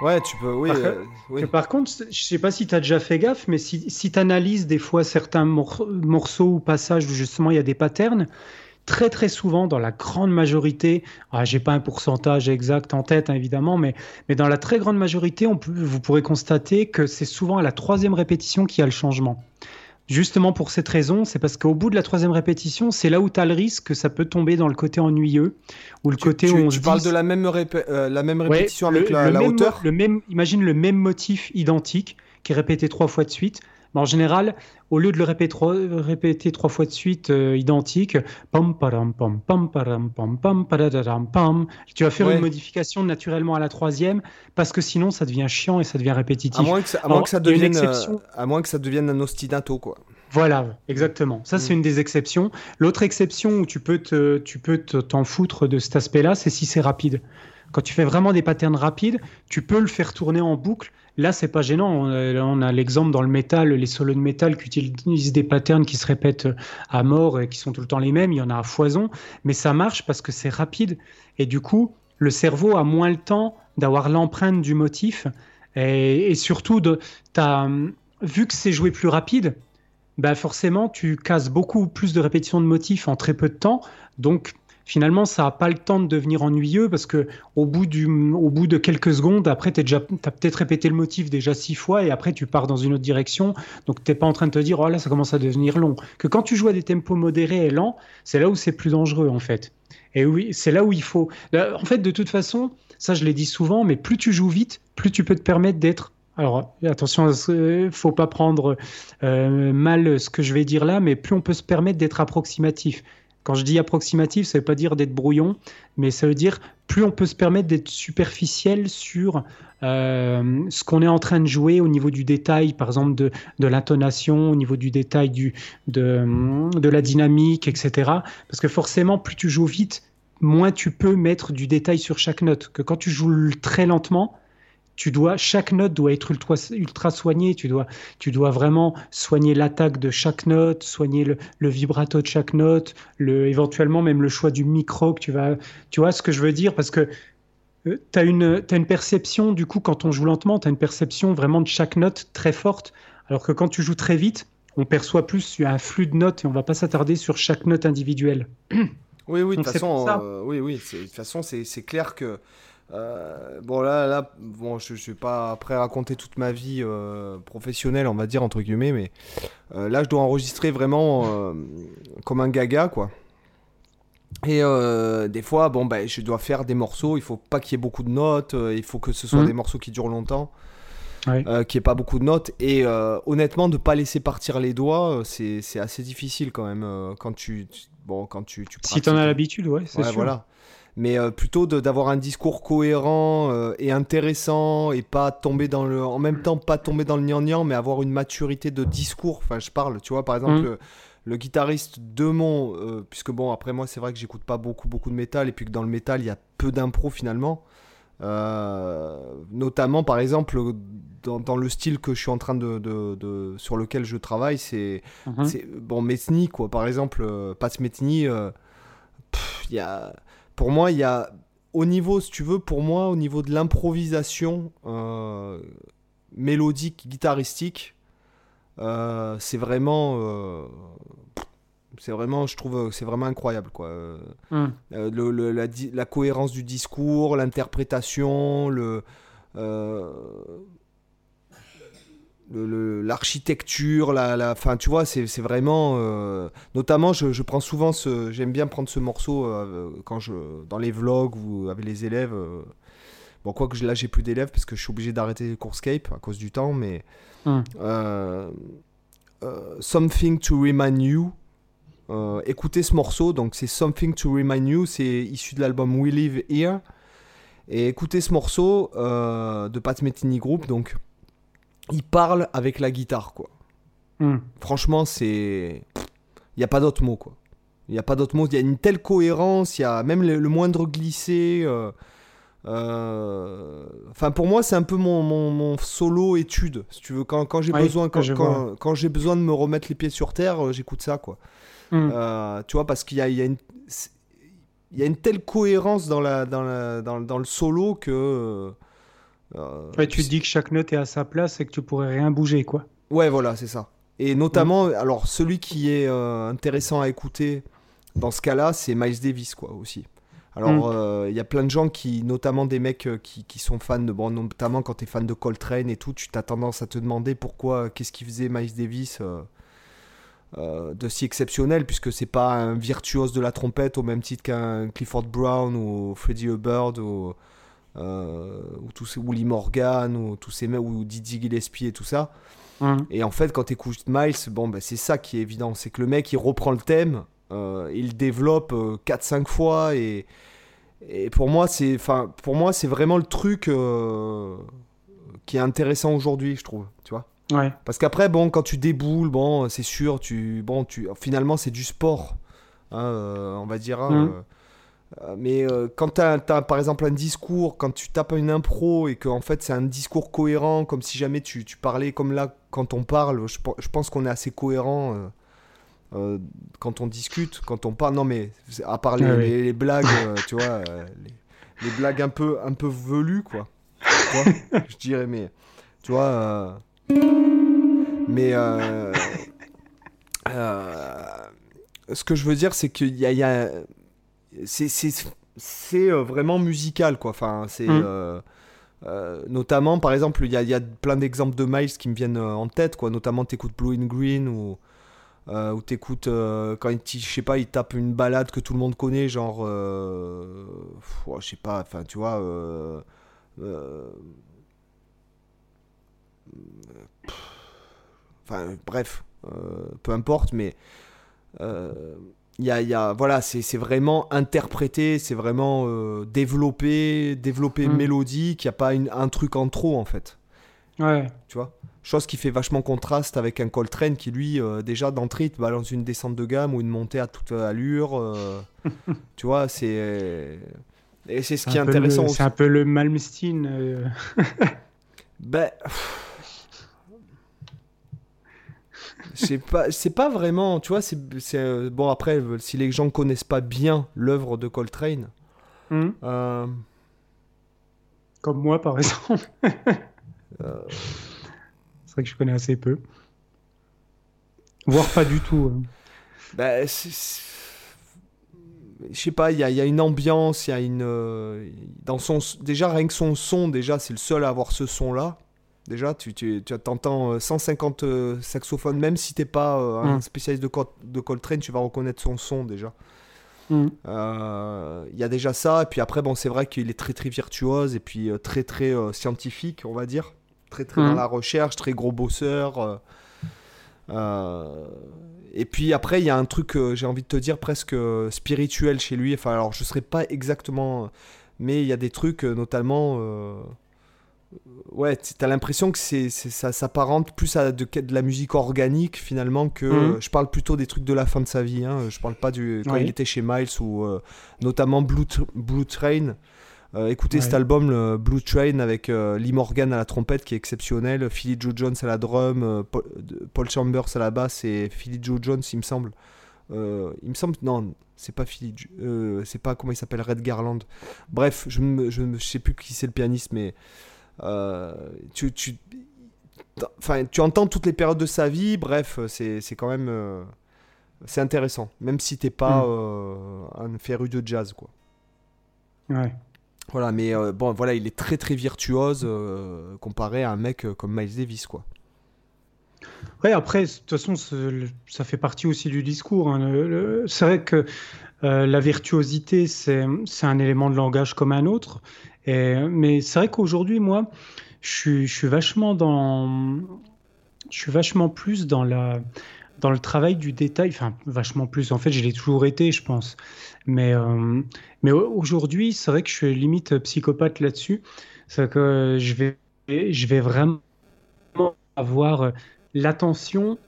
Ouais, tu peux, oui. Par, oui. par contre, je sais pas si tu as déjà fait gaffe, mais si, si tu analyses des fois certains morceaux ou passages où justement il y a des patterns, très très souvent, dans la grande majorité, ah, j'ai pas un pourcentage exact en tête hein, évidemment, mais, mais dans la très grande majorité, on peut, vous pourrez constater que c'est souvent à la troisième répétition qu'il y a le changement. Justement pour cette raison, c'est parce qu'au bout de la troisième répétition, c'est là où tu as le risque que ça peut tomber dans le côté ennuyeux ou le côté où on tu parles de la même, euh, la même répétition avec la, hauteur le même, Imagine le même motif identique qui est répété trois fois de suite. En général, au lieu de le répéter trois, répéter trois fois de suite euh, identique, pam pam pam pam pam pam pam pam, tu vas faire une modification naturellement à la troisième parce que sinon ça devient chiant et ça devient répétitif. À moins que ça, à moins que ça devienne, euh, à moins que ça devienne un ostinato quoi. Voilà, exactement. Ça, c'est mm. une des exceptions. L'autre exception où tu peux te, tu peux t'en foutre de cet aspect-là, c'est si c'est rapide. Quand tu fais vraiment des patterns rapides, tu peux le faire tourner en boucle Là, c'est pas gênant. On a, l'exemple dans le métal, les solos de métal qui utilisent des patterns qui se répètent à mort et qui sont tout le temps les mêmes. Il y en a à foison, mais ça marche parce que c'est rapide et du coup, le cerveau a moins le temps d'avoir l'empreinte du motif et, surtout as, vu que c'est joué plus rapide. Bah forcément, tu casses beaucoup plus de répétitions de motifs en très peu de temps. Donc, finalement, ça n'a pas le temps de devenir ennuyeux parce que au bout, du, au bout de quelques secondes, après, tu as peut-être répété le motif déjà six fois et après, tu pars dans une autre direction. Donc, tu n'es pas en train de te dire, oh là, ça commence à devenir long. Que quand tu joues à des tempos modérés et lents, c'est là où c'est plus dangereux, en fait. Et oui, c'est là où il faut. En fait, de toute façon, ça, je l'ai dit souvent, mais plus tu joues vite, plus tu peux te permettre d'être alors attention, faut pas prendre euh, mal ce que je vais dire là, mais plus on peut se permettre d'être approximatif. Quand je dis approximatif, ça ne veut pas dire d'être brouillon, mais ça veut dire plus on peut se permettre d'être superficiel sur euh, ce qu'on est en train de jouer au niveau du détail, par exemple de, l'intonation, au niveau du détail du, de, de la dynamique, etc. Parce que forcément, plus tu joues vite, moins tu peux mettre du détail sur chaque note. Que quand tu joues très lentement, tu dois, chaque note doit être ultra, ultra soignée. Tu dois, tu dois vraiment soigner l'attaque de chaque note, soigner le, vibrato de chaque note, le, éventuellement même le choix du micro que tu vas. Tu vois ce que je veux dire? Parce que euh, tu as une, as une perception, du coup, quand on joue lentement, tu as une perception vraiment de chaque note très forte. Alors que quand tu joues très vite, on perçoit plus un flux de notes et on va pas s'attarder sur chaque note individuelle. Oui, oui, de toute façon, euh, oui, oui, de toute façon, c'est clair que euh, bon là, là bon, je, ne suis pas prêt à raconter toute ma vie euh, professionnelle, on va dire entre guillemets, mais euh, là je dois enregistrer vraiment comme un gaga quoi. Et des fois, bon ben, je dois faire des morceaux. Il faut pas qu'il y ait beaucoup de notes. il faut que ce soit mmh. des morceaux qui durent longtemps, qu'il n'y ait pas beaucoup de notes. Et honnêtement, de pas laisser partir les doigts, c'est assez difficile quand même quand tu, bon quand tu, tu Si en as l'habitude, ouais, c'est sûr. Voilà mais euh, plutôt d'avoir un discours cohérent euh, et intéressant et pas tomber dans le en même temps pas tomber dans le gnangnan mais avoir une maturité de discours enfin je parle tu vois par exemple mm. le, guitariste de mon euh, puisque bon après moi c'est vrai que j'écoute pas beaucoup beaucoup de métal et puis que dans le métal il y a peu d'impro finalement notamment par exemple dans, le style que je suis en train de, de, sur lequel je travaille c'est mm-hmm. bon Metni quoi par exemple Pat Metni il y a pour moi, il y a au niveau, si tu veux, pour moi, au niveau de l'improvisation euh, mélodique, guitaristique, euh, c'est vraiment, euh, c'est vraiment, je trouve, c'est vraiment incroyable, quoi. Le, la, la, cohérence du discours, l'interprétation, le l'architecture, la, la, fin, tu vois, c'est vraiment, euh, notamment, je, je, prends souvent ce, j'aime bien prendre ce morceau euh, quand je, dans les vlogs ou avec les élèves. Euh, bon, quoi que là, j'ai plus d'élèves parce que je suis obligé d'arrêter Courscape à cause du temps, mais hum. Something to Remind You. écoutez ce morceau, donc c'est Something to Remind You, c'est issu de l'album We Live Here. Et écoutez ce morceau de Pat Metheny Group, donc il parle avec la guitare, quoi. Hmm. Franchement, c'est. Il n'y a pas d'autre mot, quoi. Il n'y a pas d'autre mot. Il y a une telle cohérence, il y a même le, moindre glissé. Euh, euh, enfin, pour moi, c'est un peu mon, mon, solo étude. Si tu veux, quand, quand j'ai besoin, quand, quand, j'ai besoin de me remettre les pieds sur terre, euh, j'écoute ça, quoi. Hmm. tu vois, parce qu'il y a, il y a une il y a une telle cohérence dans, la, dans, la, dans, dans le solo que euh, tu te dis que chaque note est à sa place et que tu pourrais rien bouger, quoi. Ouais, voilà, c'est ça. Et notamment, alors celui qui est euh, intéressant à écouter, dans ce cas-là, c'est Miles Davis, quoi, aussi. Alors, il y a plein de gens qui, notamment des mecs qui, qui, sont fans de, bon, notamment quand tu es fan de Coltrane et tout, tu as tendance à te demander pourquoi, qu'est-ce qu'il faisait Miles Davis euh, de si exceptionnel, puisque c'est pas un virtuose de la trompette au même titre qu'un Clifford Brown ou Freddie Hubbard ou, euh, ou tous ces Willie Morgan ou tous ces ou Didi Gillespie et tout ça. Et en fait, quand tu écoutes Miles, bon, ben, c'est ça qui est évident, c'est que le mec il reprend le thème, euh, il développe 4-5 fois et, et pour moi c'est, enfin, pour moi c'est vraiment le truc qui est intéressant aujourd'hui, je trouve, tu vois. Parce qu'après, bon, quand tu déboules, bon, c'est sûr, tu, bon, tu, finalement, c'est du sport, hein, euh, on va dire. Hein, mmh. Euh, mais euh, quand tu as, par exemple un discours, quand tu tapes une impro et que en fait c'est un discours cohérent, comme si jamais tu, tu parlais comme là quand on parle, je, je pense qu'on est assez cohérent quand on discute, quand on parle. Non mais à part les, les, blagues, tu vois, les, blagues un peu un peu velues quoi. *laughs* je dirais mais tu vois mais euh, euh, ce que je veux dire, c'est qu'il y a, y a c'est euh, vraiment musical, quoi. Enfin, c'est mm. notamment, par exemple, il y a, y a, plein d'exemples de Miles qui me viennent en tête, quoi. Notamment, t'écoutes Blue in Green ou euh, ou t'écoutes quand il, je sais pas, il tape une balade que tout le monde connaît, genre, je sais pas, enfin, tu vois. Enfin, bref, euh, peu importe, mais euh, y a, y a, voilà, c'est vraiment interprété, c'est vraiment euh, développé, développé mm. mélodique, il n'y a pas un truc en trop en fait. Ouais. Tu vois? Chose qui fait vachement contraste avec un Coltrane qui, lui, déjà d'entrée, te balance une descente de gamme ou une montée à toute allure. *laughs* tu vois, c'est. Et c'est ce qui est intéressant. C'est un peu le Malmsteen. ben c'est pas c'est pas vraiment tu vois c'est euh, bon après si les gens connaissent pas bien l'œuvre de Coltrane hmm. euh, comme moi par exemple *laughs* euh, c'est vrai que je connais assez peu voire pas du tout hein. bah, je sais pas, il y, y a, une ambiance, il y a une. dans son, déjà, rien que son son, déjà, c'est le seul à avoir ce son-là. Déjà, tu, tu, tu entends 150 euh, euh, saxophones, même si t'es pas euh, un mm. spécialiste de, de Coltrane, tu vas reconnaître son son déjà. Mm. Il y a déjà ça, et puis après, bon, c'est vrai qu'il est très très virtuose, et puis très très scientifique, on va dire. Très très dans mm. la recherche, très gros bosseur. et puis après, il y a un truc, j'ai envie de te dire, presque spirituel chez lui. Enfin, alors je ne serais pas exactement. Mais il y a des trucs, notamment ouais, t'as l'impression que c'est, ça s'apparente plus à de, de, la musique organique finalement que mhm. je parle plutôt des trucs de la fin de sa vie. Hein, je parle pas du quand il était chez Miles ou euh, notamment Blue, Blue Train. Euh, écoutez cet album, le Blue Train, avec euh, Lee Morgan à la trompette qui est exceptionnel, Philly Joe Jones à la drum, Paul, Chambers à la basse et Philly Joe Jones, il me semble. il me semble, non, c'est pas Philly, c'est pas comment il s'appelle, Red Garland. Bref, je ne je, je sais plus qui c'est le pianiste, mais tu, tu, enfin, tu entends toutes les périodes de sa vie, bref, c'est quand même euh, c'est intéressant, même si t'es pas mm. euh, un féru de jazz, quoi. Ouais. Voilà, mais bon, voilà, il est très très virtuose comparé à un mec comme Miles Davis, quoi. Ouais, après, de toute façon, ça fait partie aussi du discours. Hein. C'est vrai que la virtuosité, c'est un élément de langage comme un autre mais c'est vrai qu'aujourd'hui, moi, je suis, vachement dans, je suis vachement plus dans la, dans le travail du détail. Enfin, vachement plus. En fait, je l'ai toujours été, je pense. Mais, euh, mais aujourd'hui, c'est vrai que je suis limite psychopathe là-dessus. C'est que je vais, je vais vraiment avoir l'attention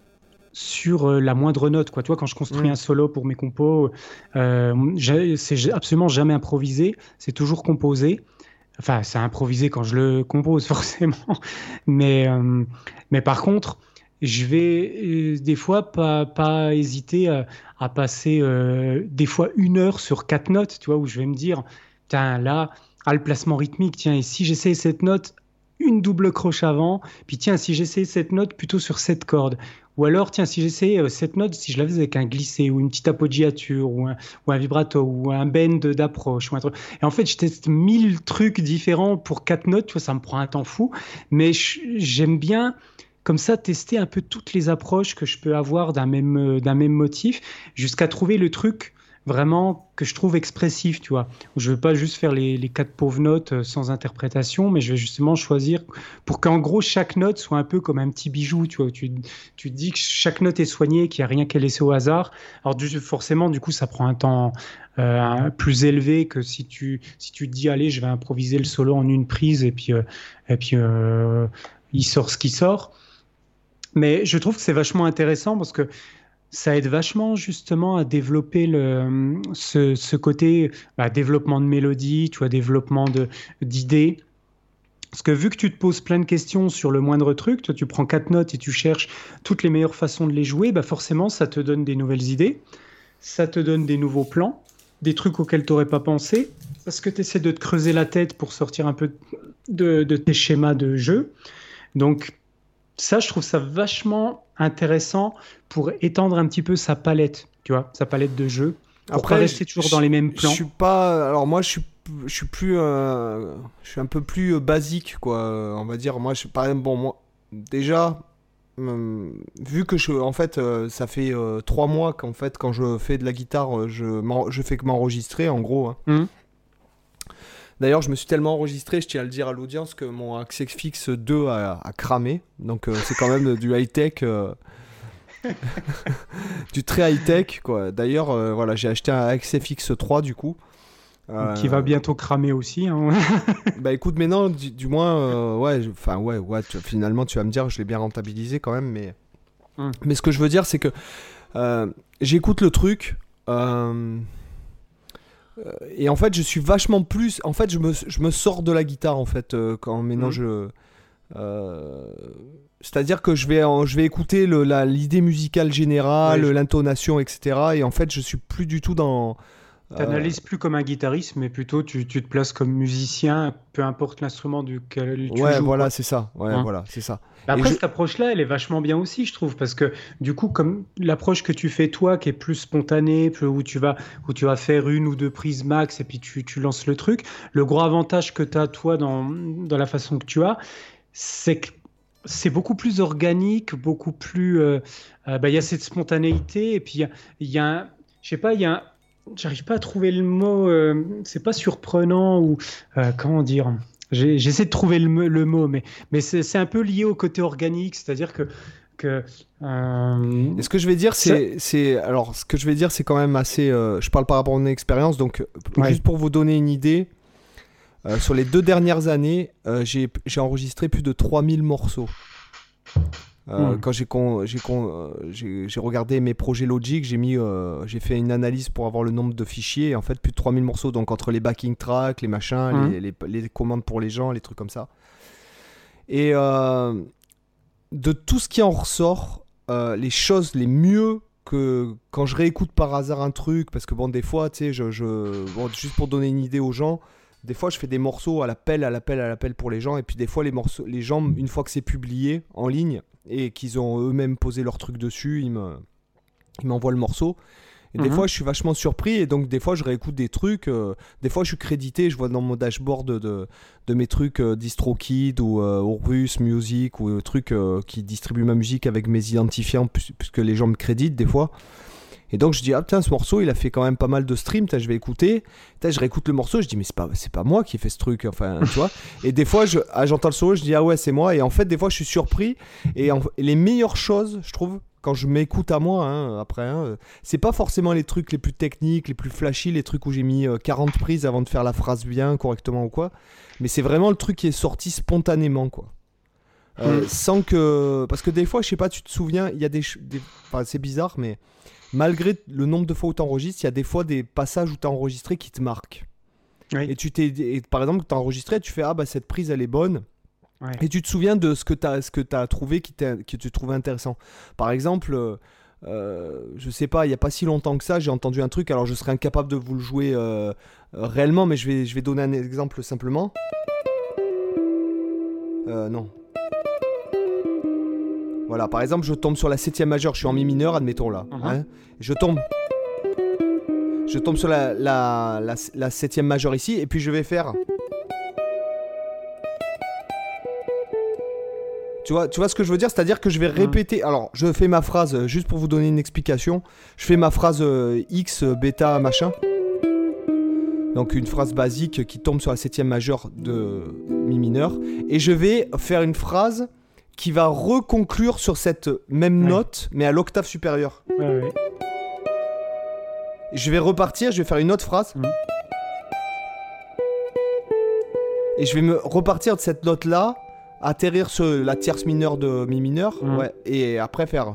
sur euh, la moindre note. Quoi. Tu vois, quand je construis mm. un solo pour mes compos, euh, c'est absolument jamais improvisé, c'est toujours composé. Enfin, c'est improvisé quand je le compose, *laughs* forcément. Mais, euh, mais par contre, je vais euh, des fois pas, pas hésiter à, passer euh, des fois une heure sur quatre notes, tu vois, où je vais me dire, tiens, là, à le placement rythmique, tiens, et si j'essaie cette note, une double croche avant, puis tiens, si j'essaie cette note plutôt sur cette corde, Ou alors, tiens, si j'essayais euh, cette note, si je la faisais avec un glissé ou une petite appoggiature ou un, ou un vibrato ou un bend d'approche ou un truc. Et en fait, je teste mille trucs différents pour quatre notes, tu vois, ça me prend un temps fou. Mais j'aime bien comme ça tester un peu toutes les approches que je peux avoir d'un même, euh, d'un même motif jusqu'à trouver le truc vraiment que je trouve expressif, tu vois. Je ne veux pas juste faire les, quatre pauvres notes euh, sans interprétation, mais je vais justement choisir pour qu'en gros chaque note soit un peu comme un petit bijou, tu vois. Tu, tu dis que chaque note est soignée, qu'il n'y a rien qu'à laisser au hasard. Alors forcément, du coup, ça prend un temps euh, plus élevé que si tu, si tu te dis, allez, je vais improviser le solo en une prise et puis, euh, et puis il sort ce qui sort. Mais je trouve que c'est vachement intéressant parce que ça aide vachement justement à développer le, ce, côté bah, développement de mélodie, tu vois, développement d'idées. Parce que vu que tu te poses plein de questions sur le moindre truc, tu prends quatre notes et tu cherches toutes les meilleures façons de les jouer, bah forcément ça te donne des nouvelles idées, ça te donne des nouveaux plans, des trucs auxquels tu n'aurais pas pensé, parce que tu essaies de te creuser la tête pour sortir un peu de, de tes schémas de jeu. Donc ça, je trouve ça vachement intéressant pour étendre un petit peu sa palette, tu vois, sa palette de. Pour Après, rester toujours dans les mêmes plans. Je suis pas. Alors moi, je suis, je suis plus, euh, je suis un peu plus euh, basique, quoi. On va dire. Moi, je suis pas bon. Moi, déjà, hum, vu que je, en fait, euh, ça fait trois mois qu'en fait, quand je fais de la guitare, je, je fais que m'enregistrer, en gros. Hein. Mmh. D'ailleurs, je me suis tellement enregistré, je tiens à le dire à l'audience, que mon Access Fix 2 a, cramé. Donc, euh, c'est quand même du high-tech. Euh, *laughs* du très high-tech, quoi. D'ailleurs, euh, voilà, j'ai acheté un Access Fix 3 du coup. Qui va bientôt cramer aussi. Hein. *laughs* bah écoute, mais non, du, moins, ouais, enfin, ouais, ouais, finalement, tu vas me dire, je l'ai bien rentabilisé quand même, mais. Hum. Mais ce que je veux dire, c'est que j'écoute le truc. Euh, et en fait, je suis vachement plus. En fait, je me, je me sors de la guitare en fait euh, quand maintenant mhm. je. Euh, c'est-à-dire que je vais, je vais écouter l'idée musicale générale, l'intonation, etc. Et en fait, je suis plus du tout dans. Tu n'analyses plus comme un guitariste, mais plutôt tu, tu, te places comme musicien, peu importe l'instrument duquel tu ouais, joues. voilà, c'est ça. Ouais, hein. voilà, c'est ça. Après, cette approche-là, elle est vachement bien aussi, je trouve, parce que du coup, comme l'approche que tu fais toi, qui est plus spontanée, où tu vas, où tu vas faire une ou deux prises max et puis tu, tu lances le truc, le gros avantage que tu as toi dans, dans la façon que tu as, c'est que c'est beaucoup plus organique, beaucoup plus. Euh, euh, bah, il y a cette spontanéité et puis il y a, un, je sais pas, il y a J'arrive pas à trouver le mot. Euh, c'est pas surprenant ou comment dire. J'essaie de trouver le, le, mot, mais, mais c'est un peu lié au côté organique, c'est-à-dire que. euh, ce que je vais dire, c'est. Alors, ce que je vais dire, c'est quand même assez. Euh, je parle par rapport à mon expérience, donc juste pour vous donner une idée, euh, sur les deux dernières années, j'ai enregistré plus de 3000 morceaux. Euh, hmm. Quand euh, j'ai regardé mes projets Logic, j'ai mis euh, j'ai fait une analyse pour avoir le nombre de fichiers. Et en fait, plus de 3000 morceaux. Donc entre les backing tracks, les machins, hmm. les, les, commandes pour les gens, les trucs comme ça. Et de tout ce qui en ressort, les choses les mieux que quand je réécoute par hasard un truc, parce que bon, des fois, tu sais, je, je juste pour donner une idée aux gens, des fois je fais des morceaux à l'appel, à l'appel, à l'appel pour les gens, et puis des fois les morceaux, les gens, une fois que c'est publié en ligne, et qu'ils ont eux-mêmes posé leur truc dessus, ils m'envoient le morceau. Et des mhm. fois, je suis vachement surpris et donc des fois, je réécoute des trucs. Euh, des fois, je suis crédité, je vois dans mon dashboard de, de mes trucs euh, DistroKid ou euh, Music ou trucs euh, qui distribuent ma musique avec mes identifiants puisque les gens me créditent des fois. Et donc je dis, ah putain, ce morceau, il a fait quand même pas mal de streams, je vais écouter. je réécoute le morceau, je dis, mais c'est pas, c'est pas moi qui ai fait ce truc, enfin, tu vois. *laughs* Et des fois, je, ah, j'entends le solo, je dis, ah ouais, c'est moi. Et en fait, des fois, je suis surpris. Et les meilleures choses, je trouve, quand je m'écoute à moi, hein, après, hein, c'est pas forcément les trucs les plus techniques, les plus flashy, les trucs où j'ai mis 40 euh, prises avant de faire la phrase bien, correctement ou quoi. Mais c'est vraiment le truc qui est sorti spontanément, quoi. Euh, mm. Sans que. Parce que des fois, je sais pas, tu te souviens, il y a des. des... Enfin, c'est bizarre, mais malgré le nombre de fois où tu enregistres, il y a des fois des passages où tu as enregistré qui te marquent. Et tu t'es, par exemple, tu as enregistré, tu fais Ah, bah cette prise elle est bonne. Et tu te souviens de ce que tu as, ce que as trouvé qui que tu trouvais intéressant. Par exemple, euh, euh, je sais pas, il n'y a pas si longtemps que ça, j'ai entendu un truc, alors je serais incapable de vous le jouer euh, réellement, mais je vais, je vais donner un exemple simplement. non. Voilà, par exemple, je tombe sur la septième majeure, je suis en mi mineur, admettons là. Mhm. hein. je tombe. Je tombe sur la, la, la, la septième majeure ici, et puis je vais faire. Tu vois, tu vois ce que je veux dire? C'est-à-dire que je vais répéter. Alors, je fais ma phrase, euh, juste pour vous donner une explication. Je fais ma phrase euh, X, euh, bêta, machin. Donc, une phrase basique qui tombe sur la septième majeure de mi mineur. Et je vais faire une phrase qui va reconclure sur cette même Ouais. note, mais à l'octave supérieure. Ouais, ouais. Je vais repartir, je vais faire une autre phrase. Mhm. Et je vais me repartir de cette note-là, atterrir sur la tierce mineure de mi mineur, Mhm. ouais, et après faire.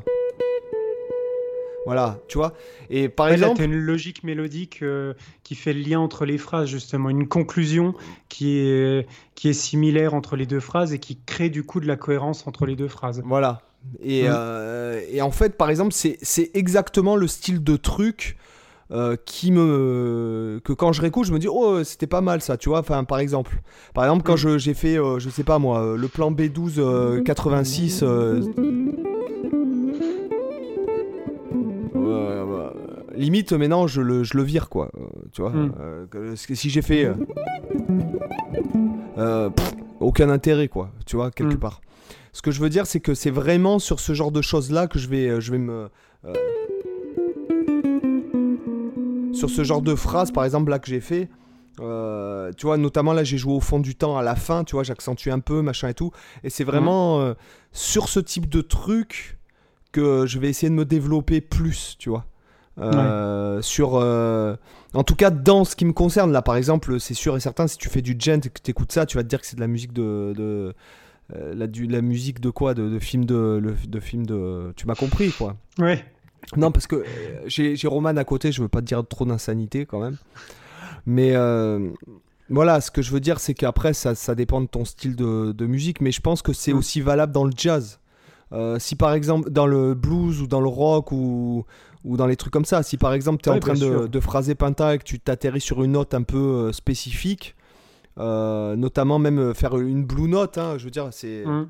Voilà, tu vois. Et par Ouais, exemple, tu as une logique mélodique euh, qui fait le lien entre les phrases, justement. Une conclusion qui est, qui est similaire entre les deux phrases et qui crée du coup de la cohérence entre les deux phrases. Voilà. Et, Mm. euh, et en fait, par exemple, c'est c'est exactement le style de truc euh, qui me. que quand je réécoute, je me dis, oh, c'était pas mal ça, tu vois. Enfin, par exemple. Par exemple, quand Mm. je- j'ai fait, euh, je sais pas moi, le plan B12 euh, 86. Limite, maintenant, je le, je le vire, quoi. euh, tu vois. Mm. euh, que- si j'ai fait. euh, pff, aucun intérêt, quoi. Tu vois, quelque Mm. part. Ce que je veux dire, c'est que c'est vraiment sur ce genre de choses-là que je vais, je vais me. sur ce genre de phrase, par exemple, là que j'ai fait. euh, tu vois, notamment là, j'ai joué au fond du temps à la fin, tu vois, j'accentue un peu, machin et tout. Et c'est vraiment euh, sur ce type de truc que je vais essayer de me développer plus, tu vois. Euh, Sur. euh, en tout cas, dans ce qui me concerne, là, par exemple, c'est sûr et certain, si tu fais du gent et que tu écoutes ça, tu vas te dire que c'est de la musique de. de euh, la, du- la musique de quoi de, de film de, le- de film de. Tu m'as compris, quoi. Ouais. Non, parce que j'ai Roman à côté, je veux pas te dire trop d'insanité quand même. Mais voilà, ce que je veux dire, c'est qu'après, ça, ça dépend de ton style de, de musique, mais je pense que c'est Mm. aussi valable dans le jazz. Euh, si par exemple, dans le blues ou dans le rock ou, ou dans les trucs comme ça, si par exemple tu es Ouais, en train de, phraser Penta et que tu t'atterris sur une note un peu euh, spécifique, euh, notamment même euh, faire une blue note, hein, je veux dire, c'est. Mm.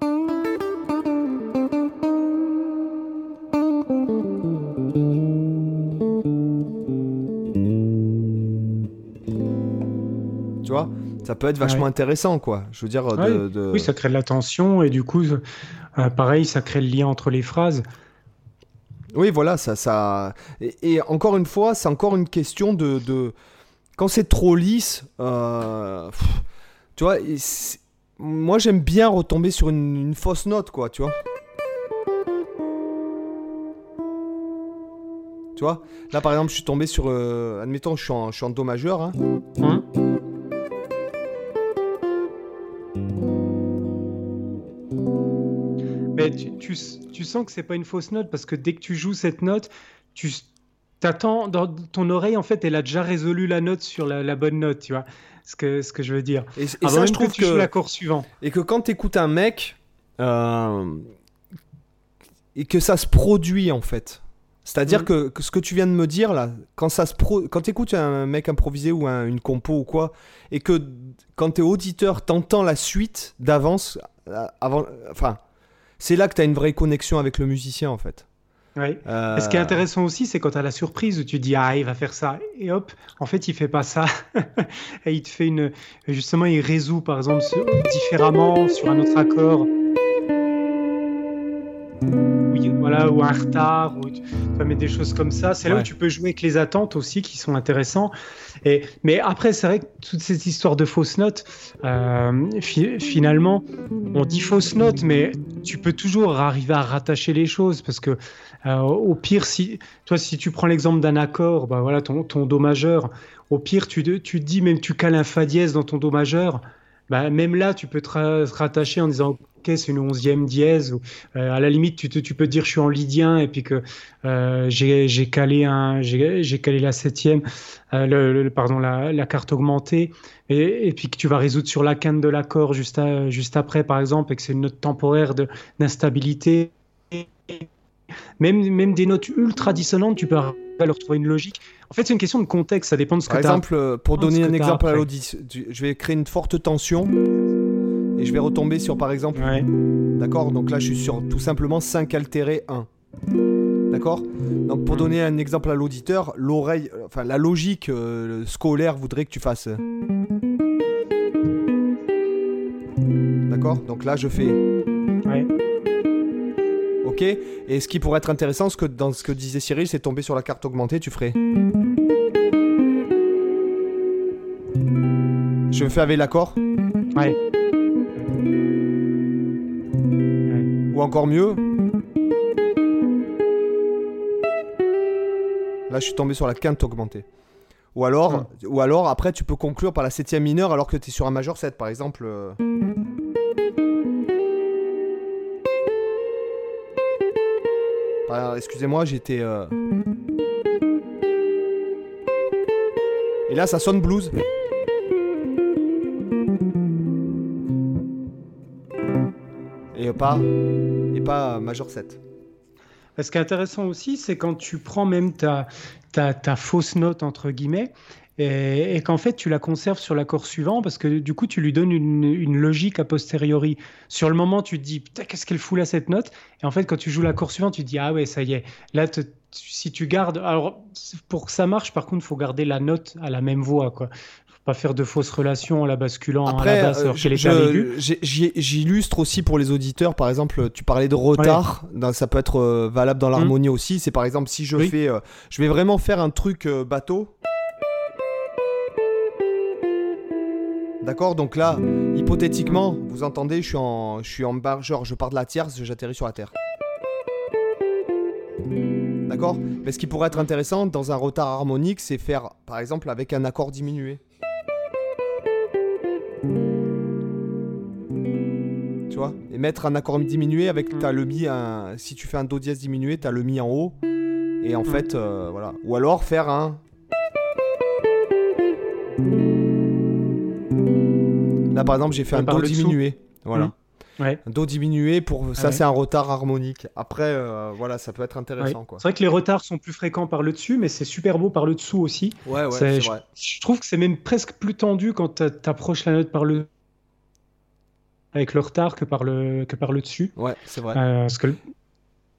Tu vois Ça peut être vachement Ouais. intéressant, quoi. Je veux dire, de- Ouais. de... Oui, ça crée de la tension et du coup, euh, pareil, ça crée le lien entre les phrases. Oui, voilà, ça, ça. Et, encore une fois, c'est encore une question de, quand c'est trop lisse. euh, Tu vois, moi j'aime bien retomber sur une, fausse note, quoi. Tu vois. Tu vois Là, par exemple, je suis tombé sur. euh, admettons, je suis en, je suis en do majeur. hein. Hein? Mais tu, tu, tu sens que c'est pas une fausse note parce que dès que tu joues cette note, tu t'attends dans ton oreille en fait, elle a déjà résolu la note sur la, la bonne note, tu vois. Ce que, ce que je veux dire. Et, et ça, même je trouve que tu joues l'accord suivant. Et que quand t'écoutes un mec, euh, et que ça se produit en fait. C'est-à-dire Mhm. que, que ce que tu viens de me dire là, quand ça se pro... quand t'écoutes un mec improvisé ou un- une compo ou quoi, et que quand t'es auditeur, t'entends la suite d'avance, euh, avant, enfin, c'est là que t'as une vraie connexion avec le musicien en fait. Ouais. Euh, ce qui est intéressant aussi, c'est quand tu as la surprise où tu dis ah il va faire ça et hop, en fait il fait pas ça *laughs* et il te fait une justement il résout par exemple sur- différemment sur un autre accord. Oui, voilà ou un retard ou tu, vas mettre des choses comme ça. C'est là où tu peux jouer avec les attentes aussi qui sont intéressants. Et mais après c'est vrai que toute cette histoire de fausses notes, euh, fi- finalement on dit fausses notes, mais tu peux toujours arriver à rattacher les choses parce que euh, au pire, si toi, si tu prends l'exemple d'un accord, bah voilà, ton, ton do majeur, au pire, tu, tu te dis même tu cales un fa dièse dans ton do majeur, bah, même là, tu peux te, ra- te rattacher en disant ok, c'est une onzième dièse. Ou, euh, à la limite, tu, te- tu peux te dire je suis en lydien et puis que euh, j'ai calé un, j'ai j'ai calé la septième, euh, le, le- pardon, la, la carte augmentée, et, et puis que tu vas résoudre sur la quinte de l'accord juste, à- juste après, par exemple, et que c'est une note temporaire d'instabilité. Même, même des notes ultra dissonantes, tu peux à leur trouver une logique. En fait, c'est une question de contexte, ça dépend de ce Par que tu exemple, euh, pour donner un exemple à l'audition, je vais créer une forte tension et je vais retomber sur par exemple. Ouais. D'accord Donc là, je suis sur tout simplement 5 altéré 1. D'accord? Donc pour donner un exemple à l'auditeur, l'oreille, euh, enfin la logique euh, scolaire voudrait que tu fasses. euh. D'accord? Donc là, je fais. Ouais. Ok? Et ce qui pourrait être intéressant, ce que, dans ce que disait Cyril, c'est tomber sur la carte augmentée, tu ferais. Je fais avec l'accord? Ouais. Ou encore mieux. Là, je suis tombé sur la quinte augmentée. Ou alors, ou alors après, tu peux conclure par la septième mineure alors que tu es sur un majeur 7, par exemple. euh. Ah, Excusez-moi, j'étais. euh. Et là, ça sonne blues. Et pas majeur 7. Ce qui est intéressant aussi, c'est quand tu prends même ta, fausse note, entre guillemets, et, qu'en fait tu la conserves sur l'accord suivant, parce que du coup tu lui donnes une, logique a posteriori. Sur le moment, tu te dis, qu'est-ce qu'elle fout là cette note? Et en fait, quand tu joues l'accord suivant, tu te dis, ah ouais, ça y est. Là, si tu gardes. Alors, pour que ça marche, par contre, faut garder la note à la même voix, quoi. Pas faire de fausses relations en la basculant à Après, la basse euh, alors qu'elle est je- aiguë. j'ai- j'y- j'illustre aussi pour les auditeurs. Par exemple, tu parlais de retard. ça peut être euh, valable dans l'harmonie aussi. C'est par exemple si je Oui. fais, euh, je vais vraiment faire un truc euh, bateau. D'accord, donc là, hypothétiquement, vous entendez, je suis en, je suis en bar, genre je pars de la tierce, j'atterris sur la terre. D'accord? Mais ce qui pourrait être intéressant dans un retard harmonique, c'est faire, par exemple, avec un accord diminué. Tu vois Et mettre un accord diminué avec, t'as le mi, un, si tu fais un do dièse diminué, t'as le mi en haut. Et en fait, euh, voilà. Ou alors faire un. Là, par exemple, j'ai fait Et un do diminué. Voilà. Mm. Ouais. Do diminué pour ça, ouais. c'est un retard harmonique. Après, euh, voilà, ça peut être Ouais. intéressant, quoi. C'est vrai que les retards sont plus fréquents par le dessus, mais c'est super beau par le dessous aussi. Ouais, ouais, C'est- je, vrai. je trouve que c'est même presque plus tendu quand tu approches la note par le avec le retard que par le que par le dessus. Ouais, c'est vrai. Euh, parce que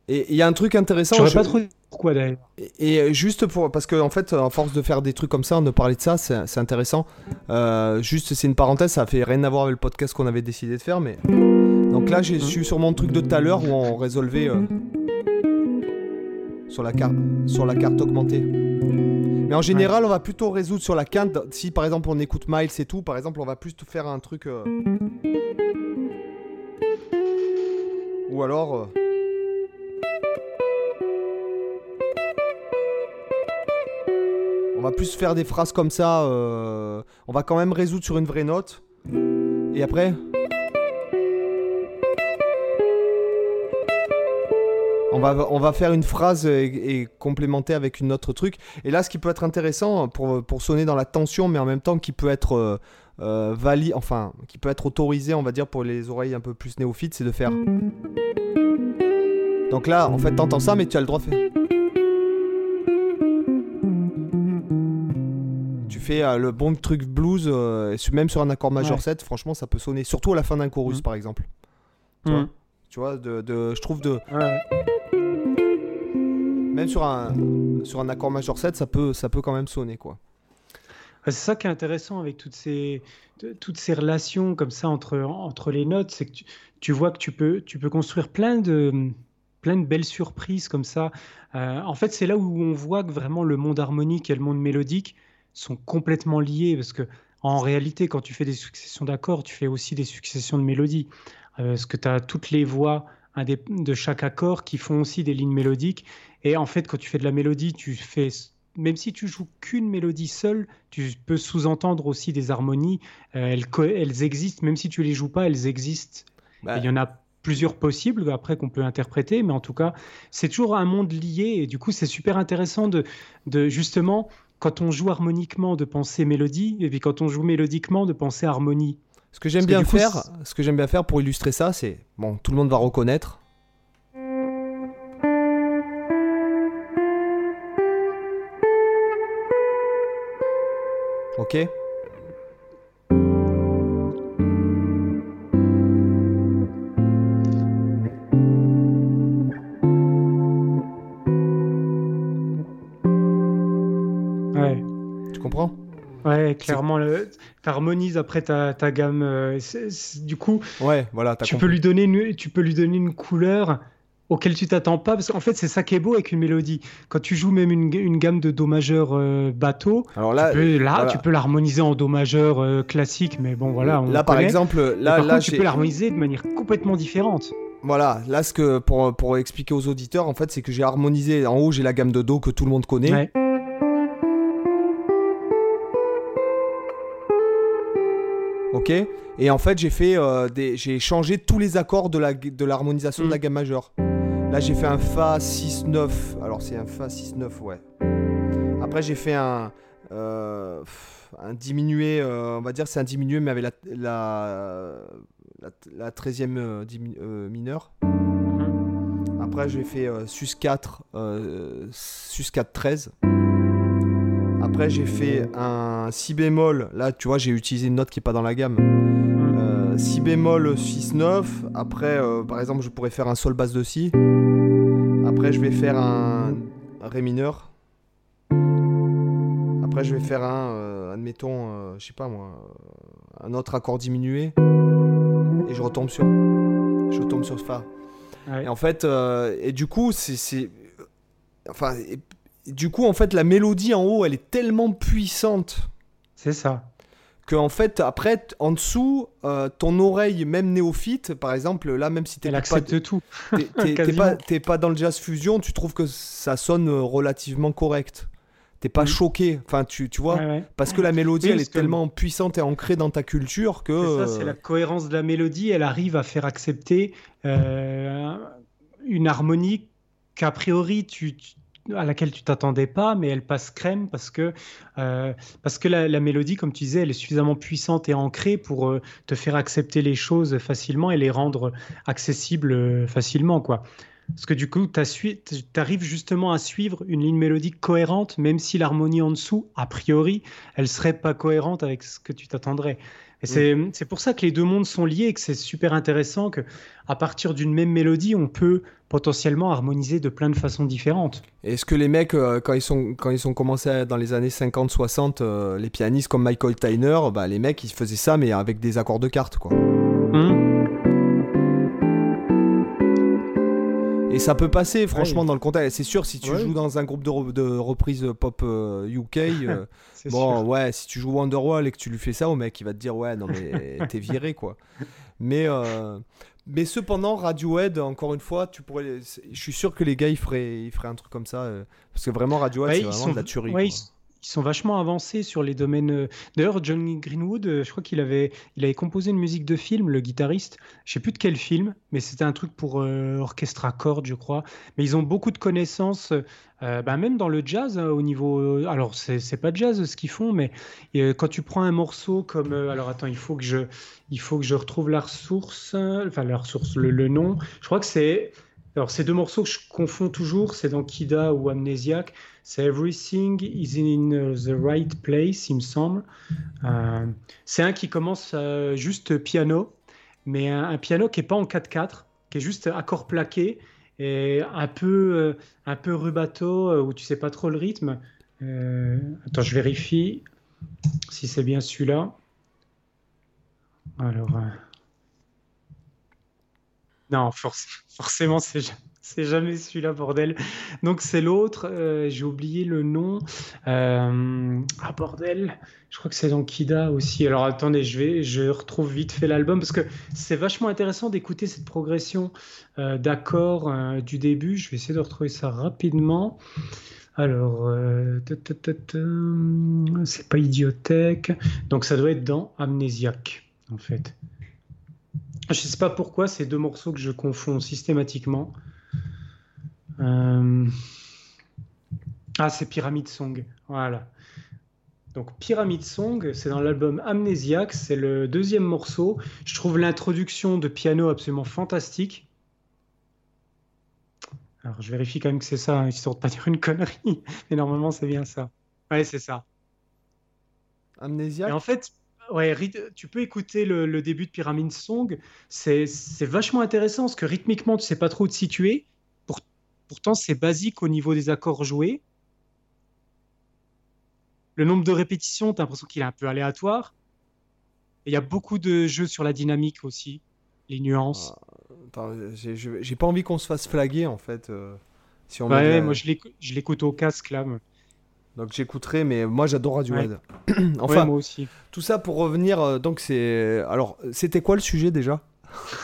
Et il y a un truc intéressant. je pas trop pourquoi d'ailleurs. Et, et juste pour. Parce que, en fait, en force de faire des trucs comme ça, de parler de ça, c'est intéressant. Euh, juste, c'est une parenthèse, ça fait rien à voir avec le podcast qu'on avait décidé de faire, mais. Donc là, je suis sur mon truc de tout à l'heure où on résolvait. euh, sur, la carte, sur la carte augmentée. Mais en général, on va plutôt résoudre sur la quinte. Si par exemple on écoute Miles et tout, par exemple, on va plus faire un truc. euh, Ou alors. euh, va plus faire des phrases comme ça. euh, On va quand même résoudre sur une vraie note. Et après? On va, on va faire une phrase et, et complémenter avec une autre truc. Et là, ce qui peut être intéressant pour, pour sonner dans la tension, mais en même temps qui peut être euh, euh, enfin, qui peut être autorisé, on va dire, pour les oreilles un peu plus néophytes, c'est de faire. Donc là, en fait, t'entends ça, mais tu as le droit de faire. Fais euh, le bon truc blues, euh, même sur un accord majeur Ouais. 7, franchement, ça peut sonner. Surtout à la fin d'un chorus, Mhm. par exemple. Tu vois Mm. Tu vois, de, de- je trouve de. Ouais. Même sur un, sur un accord majeur 7, ça peut, ça peut quand même sonner, quoi. C'est ça qui est intéressant avec toutes ces, toutes ces relations comme ça entre, entre les notes, c'est que tu, tu vois que tu peux, tu peux construire plein de, plein de belles surprises comme ça. Euh, en fait, c'est là où on voit que vraiment le monde harmonique et le monde mélodique sont complètement liés parce que en réalité, quand tu fais des successions d'accords, tu fais aussi des successions de mélodies. Euh, parce que tu as toutes les voix de chaque accord qui font aussi des lignes mélodiques. Et en fait, quand tu fais de la mélodie, tu fais, même si tu joues qu'une mélodie seule, tu peux sous-entendre aussi des harmonies. Euh, elles, elles existent, même si tu les joues pas, elles existent. Bah, Il y en a plusieurs possibles après qu'on peut interpréter, mais en tout cas, c'est toujours un monde lié. Et du coup, c'est super intéressant de, de justement, quand on joue harmoniquement, de penser mélodie, et puis quand on joue mélodiquement, de penser harmonie. Ce que j'aime que bien coup, faire, ce que j'aime bien faire pour illustrer ça, c'est bon, tout le monde va reconnaître. Ok. Ouais, clairement, tu harmonises après ta, ta gamme. Euh, du coup, ouais, voilà, tu peux, lui donner une, tu peux lui donner une couleur auquel tu t'attends pas. Parce qu'en fait, c'est ça qui est beau avec une mélodie. Quand tu joues même une, une gamme de Do majeur euh, bateau, Alors là, tu peux, là, tu peux l'harmoniser en Do majeur euh, classique. Mais bon, voilà. là, par exemple, là, là tu peux l'harmoniser de manière complètement différente. Voilà, là, ce que pour, pour expliquer aux auditeurs, en fait, c'est que j'ai harmonisé. En haut, j'ai la gamme de Do que tout le monde connaît. Ouais. Ok Et en fait, j'ai fait euh, des... j'ai changé tous les accords de la de l'harmonisation de la mm. gamme majeure. Là, j'ai fait un Fa 6-9. Alors, c'est un Fa 6-9, ouais. Après, j'ai fait un. Euh, un diminué, euh, on va dire c'est un diminué, mais avec la, la, la, 13e mineur. Mm-hmm. Après, j'ai fait Sus 4, Sus 4 13. Après, j'ai fait un si bémol. Là, tu vois, j'ai utilisé une note qui n'est pas dans la gamme. Euh, si bémol 6-9. Après, euh, par exemple, je pourrais faire un sol basse de si. Après, je vais faire un, ré mineur. Après, je vais faire un, euh, admettons, je sais pas moi, un autre accord diminué. Et je retombe sur, je retombe sur fa. Et en fait, et du coup, c'est, enfin, du coup, en fait, la mélodie en haut, elle est tellement puissante. C'est ça. Que en fait, après, en dessous, euh, ton oreille, même néophyte, par exemple, là, même si t'es pas, tout. *laughs* T'es pas, dans le jazz fusion, tu trouves que ça sonne euh, relativement correct. T'es pas choqué, enfin tu, tu vois, parce que la mélodie elle est tellement puissante et ancrée dans ta culture que. C'est ça, c'est la cohérence de la mélodie, elle arrive à faire accepter euh, une harmonie qu'a priori tu à laquelle tu t'attendais pas, mais elle passe crème parce que, euh, parce que la, mélodie, comme tu disais, elle est suffisamment puissante et ancrée pour euh, te faire accepter les choses facilement et les rendre accessibles euh, facilement. quoi. Parce que du coup, tu arrives justement à suivre une ligne mélodique cohérente, même si l'harmonie en dessous, a priori, elle serait pas cohérente avec ce que tu t'attendrais. Et c'est pour ça que les deux mondes sont liés et que c'est super intéressant que à partir d'une même mélodie, on peut potentiellement harmoniser de plein de façons différentes. Est-ce que les mecs, euh, quand ils sont quand ils sont commencés dans les années 50-60, euh, les pianistes comme Michael Tyner, bah, les mecs ils faisaient ça mais avec des accords de cartes quoi. Et ça peut passer, franchement, dans le contexte. C'est sûr, si tu joues dans un groupe de, de reprise pop UK, euh, *laughs* bon, ouais, si tu joues Wonderwall et que tu lui fais ça au mec, il va te dire, ouais, non, mais *laughs* t'es viré, quoi. Mais, euh, mais cependant, Radiohead, encore une fois, tu pourrais. Je suis sûr que les gars, ils feraient, ils feraient un truc comme ça. Euh, parce que vraiment, Radiohead, c'est vraiment de la tuerie ils sont vachement avancés sur les domaines. Euh, d'ailleurs, Johnny Greenwood, euh, je crois qu'il avait, il avait composé une musique de film, le guitariste. Je sais plus de quel film, mais c'était un truc pour euh, orchestre à cordes, je crois. Mais ils ont beaucoup de connaissances, bah, même dans le jazz, hein, au niveau. alors, c'est pas jazz ce qu'ils font, mais quand tu prends un morceau comme. alors, attends, il faut que je, il faut que je retrouve la ressource, enfin la ressource, le, le nom. Je crois que c'est. Alors, ces deux morceaux que je confonds toujours, c'est dans Kida ou Amnesiac. C'est Everything is in the right place, il me semble. Euh, c'est un qui commence euh, juste piano, mais un, piano qui n'est pas en 4-4, qui est juste accord plaqué et un peu, euh, un peu rubato où tu sais pas trop le rythme. attends, je vérifie si c'est bien celui-là. Alors. Non, forcément, c'est *laughs* c'est jamais celui-là, bordel. Donc c'est l'autre, euh, j'ai oublié le nom. Euh, ah bordel, je crois que c'est dans Kida aussi. Alors attendez, je vais, je retrouve vite fait l'album parce que c'est vachement intéressant d'écouter cette progression euh, d'accords du début. Je vais essayer de retrouver ça rapidement. Alors, c'est pas idiothèque. Donc ça doit être dans Amnésiaque, en fait. Je sais pas pourquoi ces deux morceaux que je confonds systématiquement. Euh, ah, c'est Pyramid Song. Voilà. Donc Pyramid Song, c'est dans l'album Amnesiac, c'est le deuxième morceau. Je trouve l'introduction de piano absolument fantastique. Alors je vérifie quand même que c'est ça, hein, histoire de pas *laughs* dire une connerie, mais normalement c'est bien ça. Ouais, c'est ça. Amnesiac. Et en fait, ouais, tu peux écouter le, début de Pyramid Song, c'est vachement intéressant parce que rythmiquement tu sais pas trop où te situer, Pourtant, c'est basique au niveau des accords joués. le nombre de répétitions, tu as l'impression qu'il est un peu aléatoire. Il y a beaucoup de jeux sur la dynamique aussi, les nuances. Ah, j'ai pas envie qu'on se fasse flaguer en fait. Euh, si on ouais, moi je l'écoute au casque là. Donc j'écouterai, mais moi j'adore Radiohead. *clears throat* enfin, moi aussi. Tout ça pour revenir, euh, donc c'est. Alors, c'était quoi le sujet déjà?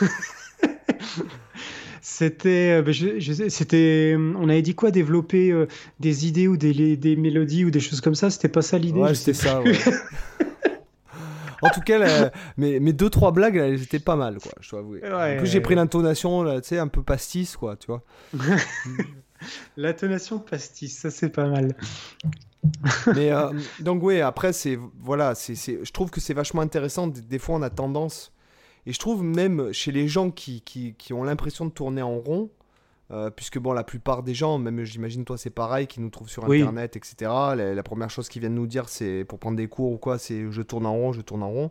*laughs* C'était, euh, ben, c'était, on avait dit quoi, développer des idées ou des, des, mélodies ou des choses comme ça? C'était pas ça l'idée. Ouais, c'était ça. Ouais. En tout cas, mes, mes, deux trois blagues, elles étaient pas mal, quoi. Je dois avouer. en plus, j'ai pris l'intonation, tu sais, un peu pastis, quoi, tu vois. *laughs* l'intonation pastis, ça c'est pas mal. Mais euh, donc oui, après c'est voilà, c'est, je trouve que c'est vachement intéressant. Des, fois, on a tendance, et je trouve même chez les gens qui, qui, qui ont l'impression de tourner en rond, euh, puisque bon, la plupart des gens, même j'imagine toi c'est pareil, qui nous trouvent sur internet, etc. La, première chose qu'ils viennent nous dire, c'est pour prendre des cours ou quoi, c'est je tourne en rond, je tourne en rond.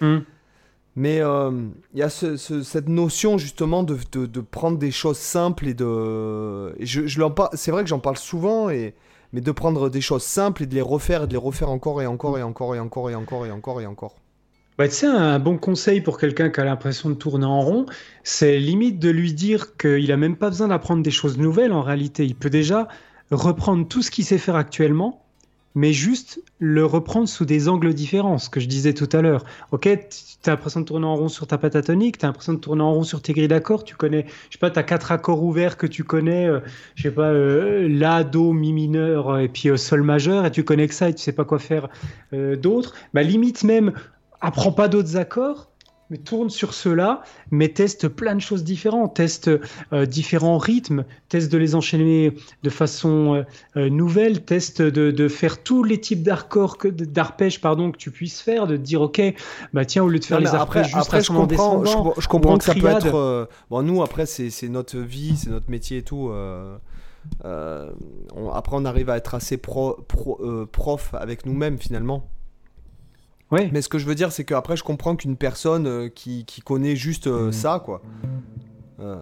Hmm. Mais euh, il y a cette notion justement de, de, prendre des choses simples et de. je, je c'est vrai que j'en parle souvent, et, mais de prendre des choses simples et de les refaire et de les refaire encore et encore et encore et encore et encore et encore et encore. Bah, tu sais, un bon conseil pour quelqu'un qui a l'impression de tourner en rond, c'est limite de lui dire qu'il a même pas besoin d'apprendre des choses nouvelles en réalité. Il peut déjà reprendre tout ce qu'il sait faire actuellement, mais juste le reprendre sous des angles différents, ce que je disais tout à l'heure. Ok, tu as l'impression de tourner en rond sur ta pentatonique, tu as l'impression de tourner en rond sur tes grilles d'accords, tu connais, je sais pas, tu as quatre accords ouverts que tu connais, euh, je sais pas, euh, La, Do, Mi mineur et puis euh, Sol majeur, et tu connais que ça et tu sais pas quoi faire d'autre. Bah, limite même, apprends pas d'autres accords, mais tourne sur cela, mais teste plein de choses différentes, teste euh, différents rythmes, teste de les enchaîner de façon euh, euh, nouvelle, teste de, faire tous les types d'arpèges pardon que tu puisses faire, de dire ok, bah tiens au lieu de faire les arpèges juste après, je comprends, je, comprends que ça peut être bon nous après c'est notre vie, c'est notre métier et tout. après on arrive à être assez pro, prof avec nous-mêmes finalement. Mais ce que je veux dire, c'est qu'après, je comprends qu'une personne euh, qui, qui, connaît juste euh, mm. ça, quoi. Euh.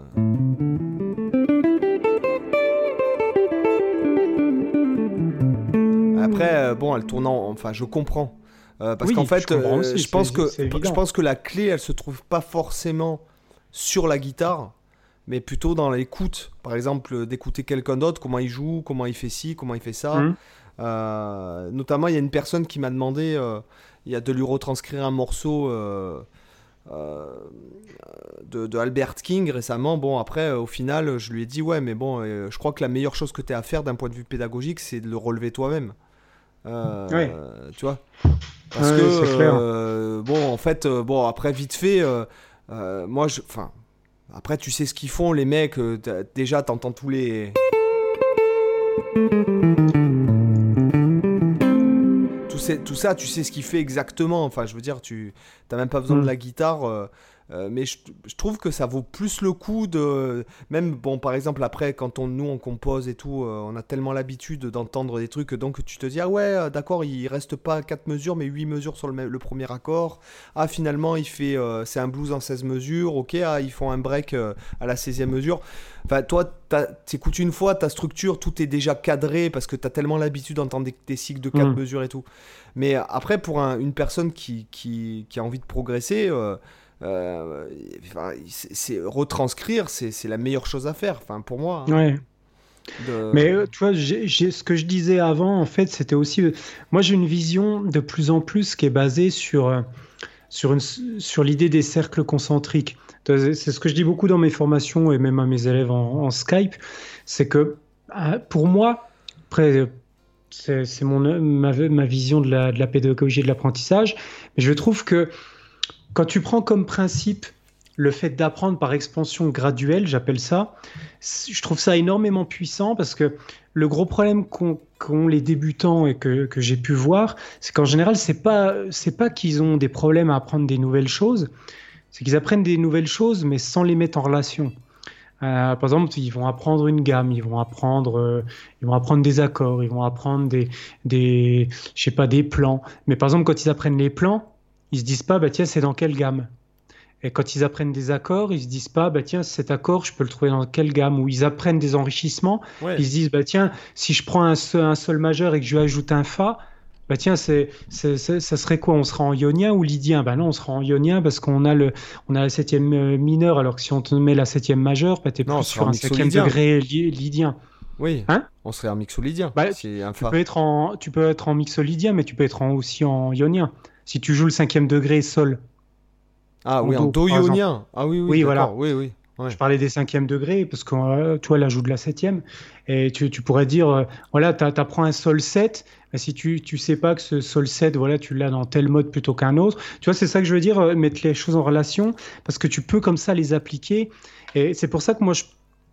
Après, bon, elle tournant, enfin, je comprends. parce qu'en fait, je, pense que, je pense que la clé, elle se trouve pas forcément sur la guitare, mais plutôt dans l'écoute. Par exemple, d'écouter quelqu'un d'autre, comment il joue, comment il fait ci, comment il fait ça. Mm. notamment, il y a une personne qui m'a demandé il y a de lui retranscrire un morceau euh, euh, de, Albert King récemment. Bon, après, euh, au final, je lui ai dit, ouais, mais bon, je crois que la meilleure chose que tu as à faire d'un point de vue pédagogique, c'est de le relever toi-même. Ouais. Tu vois Parce que, bon, en fait, bon, après, vite fait, moi, je. Enfin, après, tu sais ce qu'ils font, les mecs. déjà, t'entends tous les tout ça, tu sais ce qu'il fait exactement. Enfin, je veux dire, tu n'as même pas besoin de mm. la guitare. Euh, euh, mais je, trouve que ça vaut plus le coup de. Même, bon, par exemple, après, quand on, nous on compose et tout, euh, on a tellement l'habitude d'entendre des trucs, donc tu te dis, ah ouais, d'accord, il reste pas 4 mesures, mais 8 mesures sur le, le premier accord. Ah, finalement, il fait. c'est un blues en 16 mesures, ok, ah, ils font un break à la 16e mesure. Enfin, toi, t'écoutes une fois, ta structure, tout est déjà cadré parce que t'as tellement l'habitude d'entendre des, cycles de 4 mm. mesures et tout. Mais après, pour une personne qui, qui, qui, a envie de progresser, euh, euh, c'est retranscrire, c'est la meilleure chose à faire, enfin, pour moi. Hein. Ouais. Mais euh, tu vois, ce que je disais avant, en fait, c'était aussi. moi, j'ai une vision de plus en plus qui est basée sur, sur, sur l'idée des cercles concentriques. C'est ce que je dis beaucoup dans mes formations et même à mes élèves en, Skype, c'est que euh, pour moi, après, c'est ma, ma, vision de la, de la pédagogie et de l'apprentissage, mais je trouve que quand tu prends comme principe le fait d'apprendre par expansion graduelle, j'appelle ça, je trouve ça énormément puissant parce que le gros problème qu'ont les débutants et que, que j'ai pu voir, c'est qu'en général, c'est pas pas qu'ils ont des problèmes à apprendre des nouvelles choses, c'est qu'ils apprennent des nouvelles choses, mais sans les mettre en relation. Euh, par exemple, ils vont apprendre une gamme, ils vont apprendre, euh, ils vont apprendre des accords, ils vont apprendre des, des, pas, des plans. Mais par exemple, quand ils apprennent les plans, ils se disent pas, bah tiens, c'est dans quelle gamme? Et quand ils apprennent des accords, ils se disent pas, bah tiens, cet accord, je peux le trouver dans quelle gamme? Ou ils apprennent des enrichissements, ils se disent, bah tiens, si je prends un sol, un sol majeur et que je lui ajoute un fa, bah tiens, c'est, ça serait quoi? On sera en ionien ou lydien? Bah non, on sera en ionien parce qu'on a le, on a la septième euh, mineure. Alors que si on te met la septième majeure, bah t'es plus sur un cinquième degré lydien. Oui. Hein? On serait en mixolydien. Bah, tu, peux être en, tu peux être en mixolydien, mais tu peux être aussi en ionien. Si tu joues le cinquième degré sol. Ah oui, en do ionien. Ah oui, oui, oui voilà. Oui, oui. Je parlais des cinquièmes degrés parce que euh, toi, là, joue de la septième. Et tu, tu pourrais dire, euh, voilà, tu apprends un sol 7. Mais si tu ne sais pas que ce sol 7, voilà, tu l'as dans tel mode plutôt qu'un autre. Tu vois, c'est ça que je veux dire, euh, mettre les choses en relation parce que tu peux comme ça les appliquer. Et c'est pour ça que moi, je,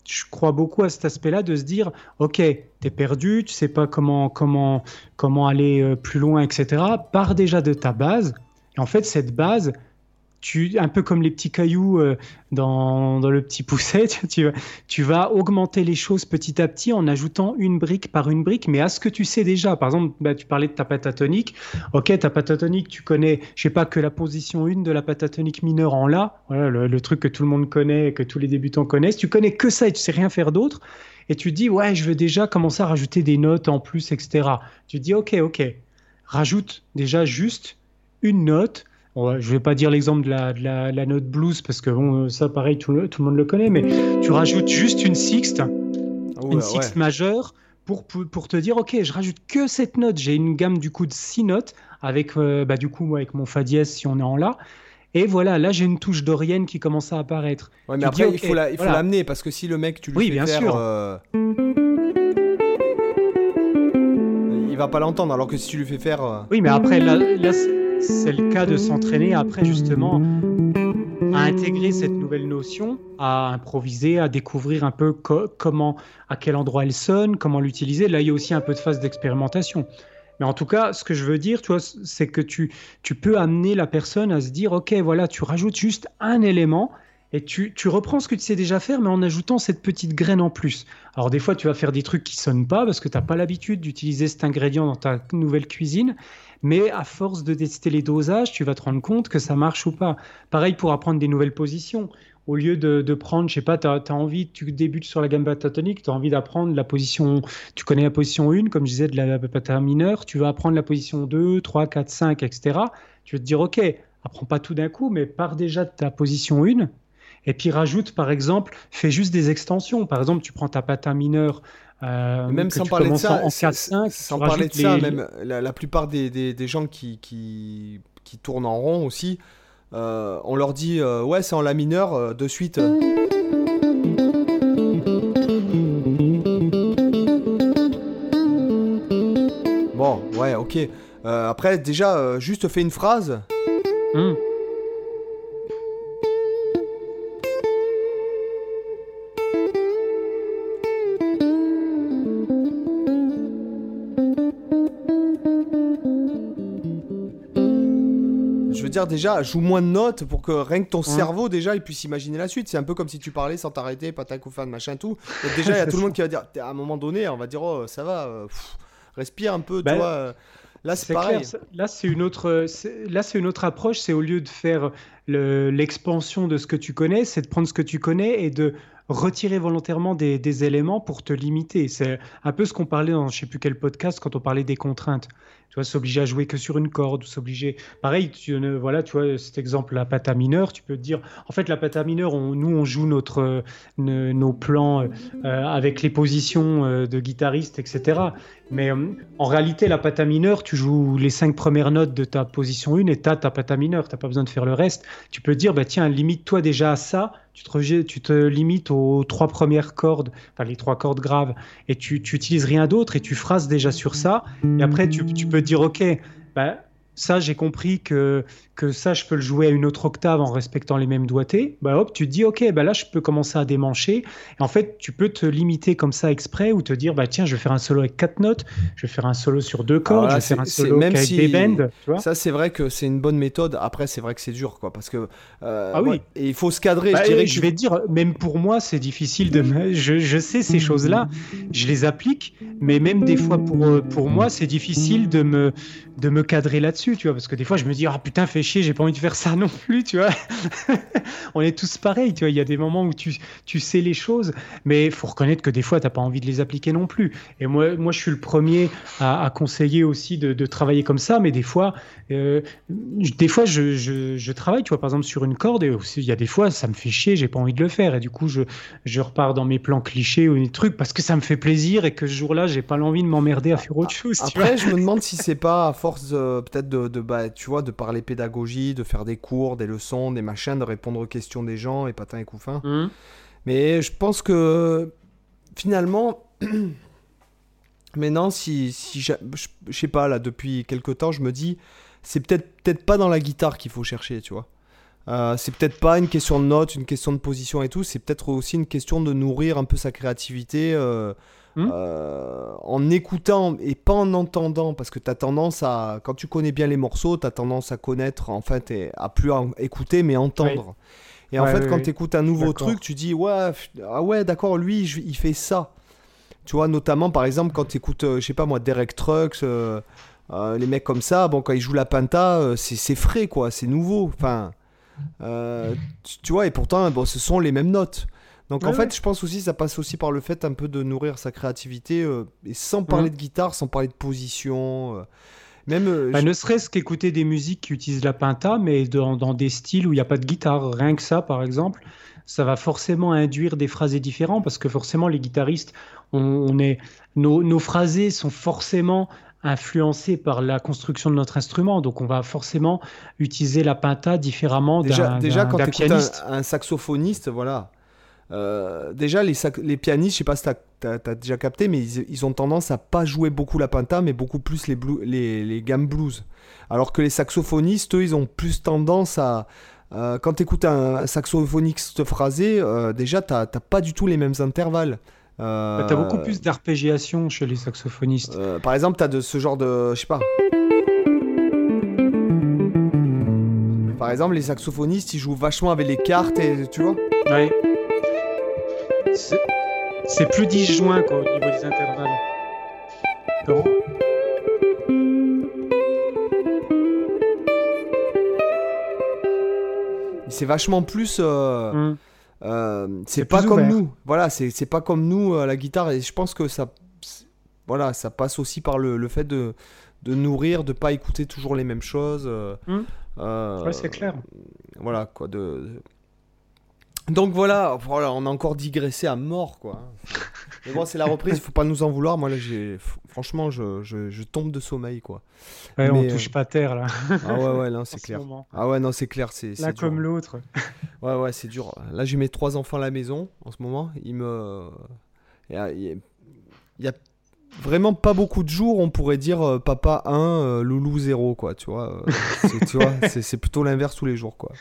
je crois beaucoup à cet aspect-là de se dire, OK, tu es perdu, tu sais pas comment, comment, comment aller plus loin, etc. Pars déjà de ta base. Et en fait, cette base, tu, un peu comme les petits cailloux euh, dans, dans, le petit pousset, *laughs* tu, tu, vas augmenter les choses petit à petit en ajoutant une brique par une brique, mais à ce que tu sais déjà. Par exemple, bah, tu parlais de ta pentatonique. Ok, ta pentatonique, tu connais, je sais pas, que la position 1 de la pentatonique mineure en La, le, truc que tout le monde connaît, que tous les débutants connaissent. Tu connais que ça et tu sais rien faire d'autre. Et tu dis, ouais, je veux déjà commencer à rajouter des notes en plus, etc. Tu dis, ok, ok, rajoute déjà juste une note je ne vais pas dire l'exemple de la, note blues parce que bon, ça pareil, tout le, monde le connaît, mais tu rajoutes juste une sixte, ah une sixte majeure pour, pour, te dire, ok, je rajoute que cette note. J'ai une gamme du coup de six notes avec, euh, bah, du coup, avec mon fa dièse si on est en la. Et voilà, là j'ai une touche dorienne qui commence à apparaître. mais après, il faut l'amener parce que si le mec, tu lui oui, fais bien faire, sûr. Euh, il va pas l'entendre alors que si tu lui fais faire. Euh, oui, mais après, là, là c'est le cas de s'entraîner après justement à intégrer cette nouvelle notion, à improviser, à découvrir un peu comment, à quel endroit elle sonne, comment l'utiliser. Là, il y a aussi un peu de phase d'expérimentation. Mais en tout cas, ce que je veux dire, c'est que tu, tu peux amener la personne à se dire, OK, voilà, tu rajoutes juste un élément et tu, tu, reprends ce que tu sais déjà faire, mais en ajoutant cette petite graine en plus. Alors des fois, tu vas faire des trucs qui sonnent pas parce que tu n'as pas l'habitude d'utiliser cet ingrédient dans ta nouvelle cuisine. Mais à force de tester les dosages, tu vas te rendre compte que ça marche ou pas. Pareil pour apprendre des nouvelles positions. Au lieu de, prendre, je sais pas, tu as, envie, tu débutes sur la gamme pentatonique, tu as envie d'apprendre la position, tu connais la position 1, comme je disais, de la, la mineure, tu vas apprendre la position 2, 3, 4, 5, etc. Tu vas te dire, OK, apprends pas tout d'un coup, mais pars déjà de ta position 1, et puis rajoute, par exemple, fais juste des extensions. Par exemple, tu prends ta patin mineure euh, même sans parler de ça, sans parler de ça, même la, plupart des, des, gens qui, qui, qui, tournent en rond aussi, euh, on leur dit euh, ouais c'est en la mineur de suite. Bon ouais ok. après déjà juste fais une phrase. Hmm. Dire déjà, joue moins de notes pour que rien que ton cerveau déjà il puisse imaginer la suite. C'est un peu comme si tu parlais sans t'arrêter, pas de machin tout. déjà, il y a tout le monde qui va dire, à un moment donné, on va dire, oh ça va, euh, respire un peu, ben, toi. Euh. Là, c'est pareil. là, c'est une autre. Là, c'est une autre approche. C'est au lieu de faire l'expansion de ce que tu connais, c'est de prendre ce que tu connais et de retirer volontairement des, des éléments pour te limiter. C'est un peu ce qu'on parlait dans je sais plus quel podcast quand on parlait des contraintes tu vois, s'obliger à jouer que sur une corde, ou s'obliger. Pareil, tu, voilà, tu vois, cet exemple, la pata mineure, tu peux te dire, en fait, la pata mineure, nous, on joue notre, nos plans euh, avec les positions euh, de guitariste, etc. Mais euh, en réalité, la pata mineure, tu joues les cinq premières notes de ta position 1 et tu as ta pata mineure, tu n'as pas besoin de faire le reste. Tu peux te dire, bah, tiens, limite-toi déjà à ça, tu te, tu te limites aux trois premières cordes, enfin les trois cordes graves, et tu, tu utilises rien d'autre et tu phrases déjà sur ça. Et après, tu peux dire, OK, bah, ça, j'ai compris que, que ça, je peux le jouer à une autre octave en respectant les mêmes doigtés. Bah hop, tu te dis, ok, bah là, je peux commencer à démancher. Et en fait, tu peux te limiter comme ça exprès ou te dire, bah tiens, je vais faire un solo avec quatre notes, je vais faire un solo sur deux cordes, je vais faire un solo même avec des bends. Tu vois ça, c'est vrai que c'est une bonne méthode. Après, c'est vrai que c'est dur, quoi, parce que euh, ah oui, et il faut se cadrer. je, bah, dirais je vais dire, même pour moi, c'est difficile de. Je, je sais ces choses-là, je les applique, mais même des fois pour, pour moi, c'est difficile de me, de me cadrer là-dessus, tu vois, parce que des fois je me dis, ah putain, fais chier, j'ai pas envie de faire ça *laughs* non plus, tu vois. *laughs* On est tous pareils, tu vois, il y a des moments où tu, tu sais les choses, mais il faut reconnaître que des fois, t'as pas envie de les appliquer non plus. Et moi, moi je suis le premier à, conseiller aussi de, de, travailler comme ça, mais des fois, euh, des fois je, je, je, travaille, tu vois, par exemple, sur une corde, et aussi, il y a des fois, ça me fait chier, j'ai pas envie de le faire, et du coup, je, je repars dans mes plans clichés ou des trucs parce que ça me fait plaisir et que ce jour-là, j'ai pas l'envie de m'emmerder à faire autre chose. Après, je me demande si c'est pas à force peut-être de, de bah, tu vois, de parler pédagogie, de faire des cours, des leçons, des machins, de répondre aux questions des gens et patins et couffins. Mmh. Mais je pense que finalement, *clears throat* maintenant, si, si je, je, sais pas, là, depuis quelques temps, je me dis, c'est peut-être peut-être pas dans la guitare qu'il faut chercher, tu vois. Euh, c'est peut-être pas une question de notes, une question de position et tout, c'est peut-être aussi une question de nourrir un peu sa créativité euh, hmm. euh, en écoutant et pas en entendant, parce que tu as tendance à, quand tu connais bien les morceaux, tu as tendance à connaître, en fait, et à plus écouter, mais entendre. Et en fait, quand tu écoutes un nouveau truc, tu dis, ouais, ah ouais, d'accord, lui, il fait ça. Tu vois, notamment, par exemple, quand tu écoutes, je sais pas moi, Derek Trucks, les mecs comme ça, bon, quand ils jouent la penta, c'est frais, quoi, c'est nouveau. Enfin. Euh, tu, vois, et pourtant, bon, ce sont les mêmes notes. Donc en fait, je pense aussi ça passe aussi par le fait un peu de nourrir sa créativité euh, et sans parler de guitare, sans parler de position. Euh, même, bah, Ne serait-ce qu'écouter des musiques qui utilisent la pinta, mais dans, dans des styles où il n'y a pas de guitare. Rien que ça, par exemple, ça va forcément induire des phrasés différents parce que forcément, les guitaristes, on, est, nos, nos phrasés sont forcément influencé par la construction de notre instrument. Donc, on va forcément utiliser la pinta différemment déjà, déjà quand tu écoutes un, saxophoniste, voilà. Euh, déjà, les, les, pianistes, je sais pas si tu as, déjà capté, mais ils, ont tendance à pas jouer beaucoup la pinta, mais beaucoup plus les, les, les gammes blues. Alors que les saxophonistes, eux, ils ont plus tendance à. Euh, quand tu écoutes un saxophoniste phrasé, euh, déjà, tu n'as pas du tout les mêmes intervalles. Euh... T'as beaucoup plus d'arpégiation chez les saxophonistes. Par exemple, t'as de ce genre de, je sais pas. Par exemple, les saxophonistes, ils jouent vachement avec les cartes et tu vois. Ouais. C'est plus disjoint quoi au niveau des intervalles. C'est vachement plus. Euh... Hum. Euh, c'est pas comme nous. Voilà, c'est pas comme nous à la guitare. Et je pense que ça, voilà, ça passe aussi par le, le fait de, de nourrir, de pas écouter toujours les mêmes choses. Euh, hmm. euh, c'est clair. Voilà, quoi. De, Donc voilà, voilà, on a encore digressé à mort, quoi. Mais bon, c'est la reprise, il faut pas nous en vouloir. Moi, là, j'ai, franchement, je, je, je, tombe de sommeil, quoi. Ouais, on touche pas terre, là. Ah ouais, ouais, là, *laughs* c'est clair. Ah ouais, non, c'est clair, c'est. Là, comme l'autre. *laughs* ouais, ouais, c'est dur. Là, j'ai mes trois enfants à la maison, en ce moment. Ils me. Il y a, vraiment pas beaucoup de jours, on pourrait dire euh, papa 1, euh, loulou 0, quoi, tu vois. Euh, tu vois, *laughs* c'est plutôt l'inverse tous les jours, quoi.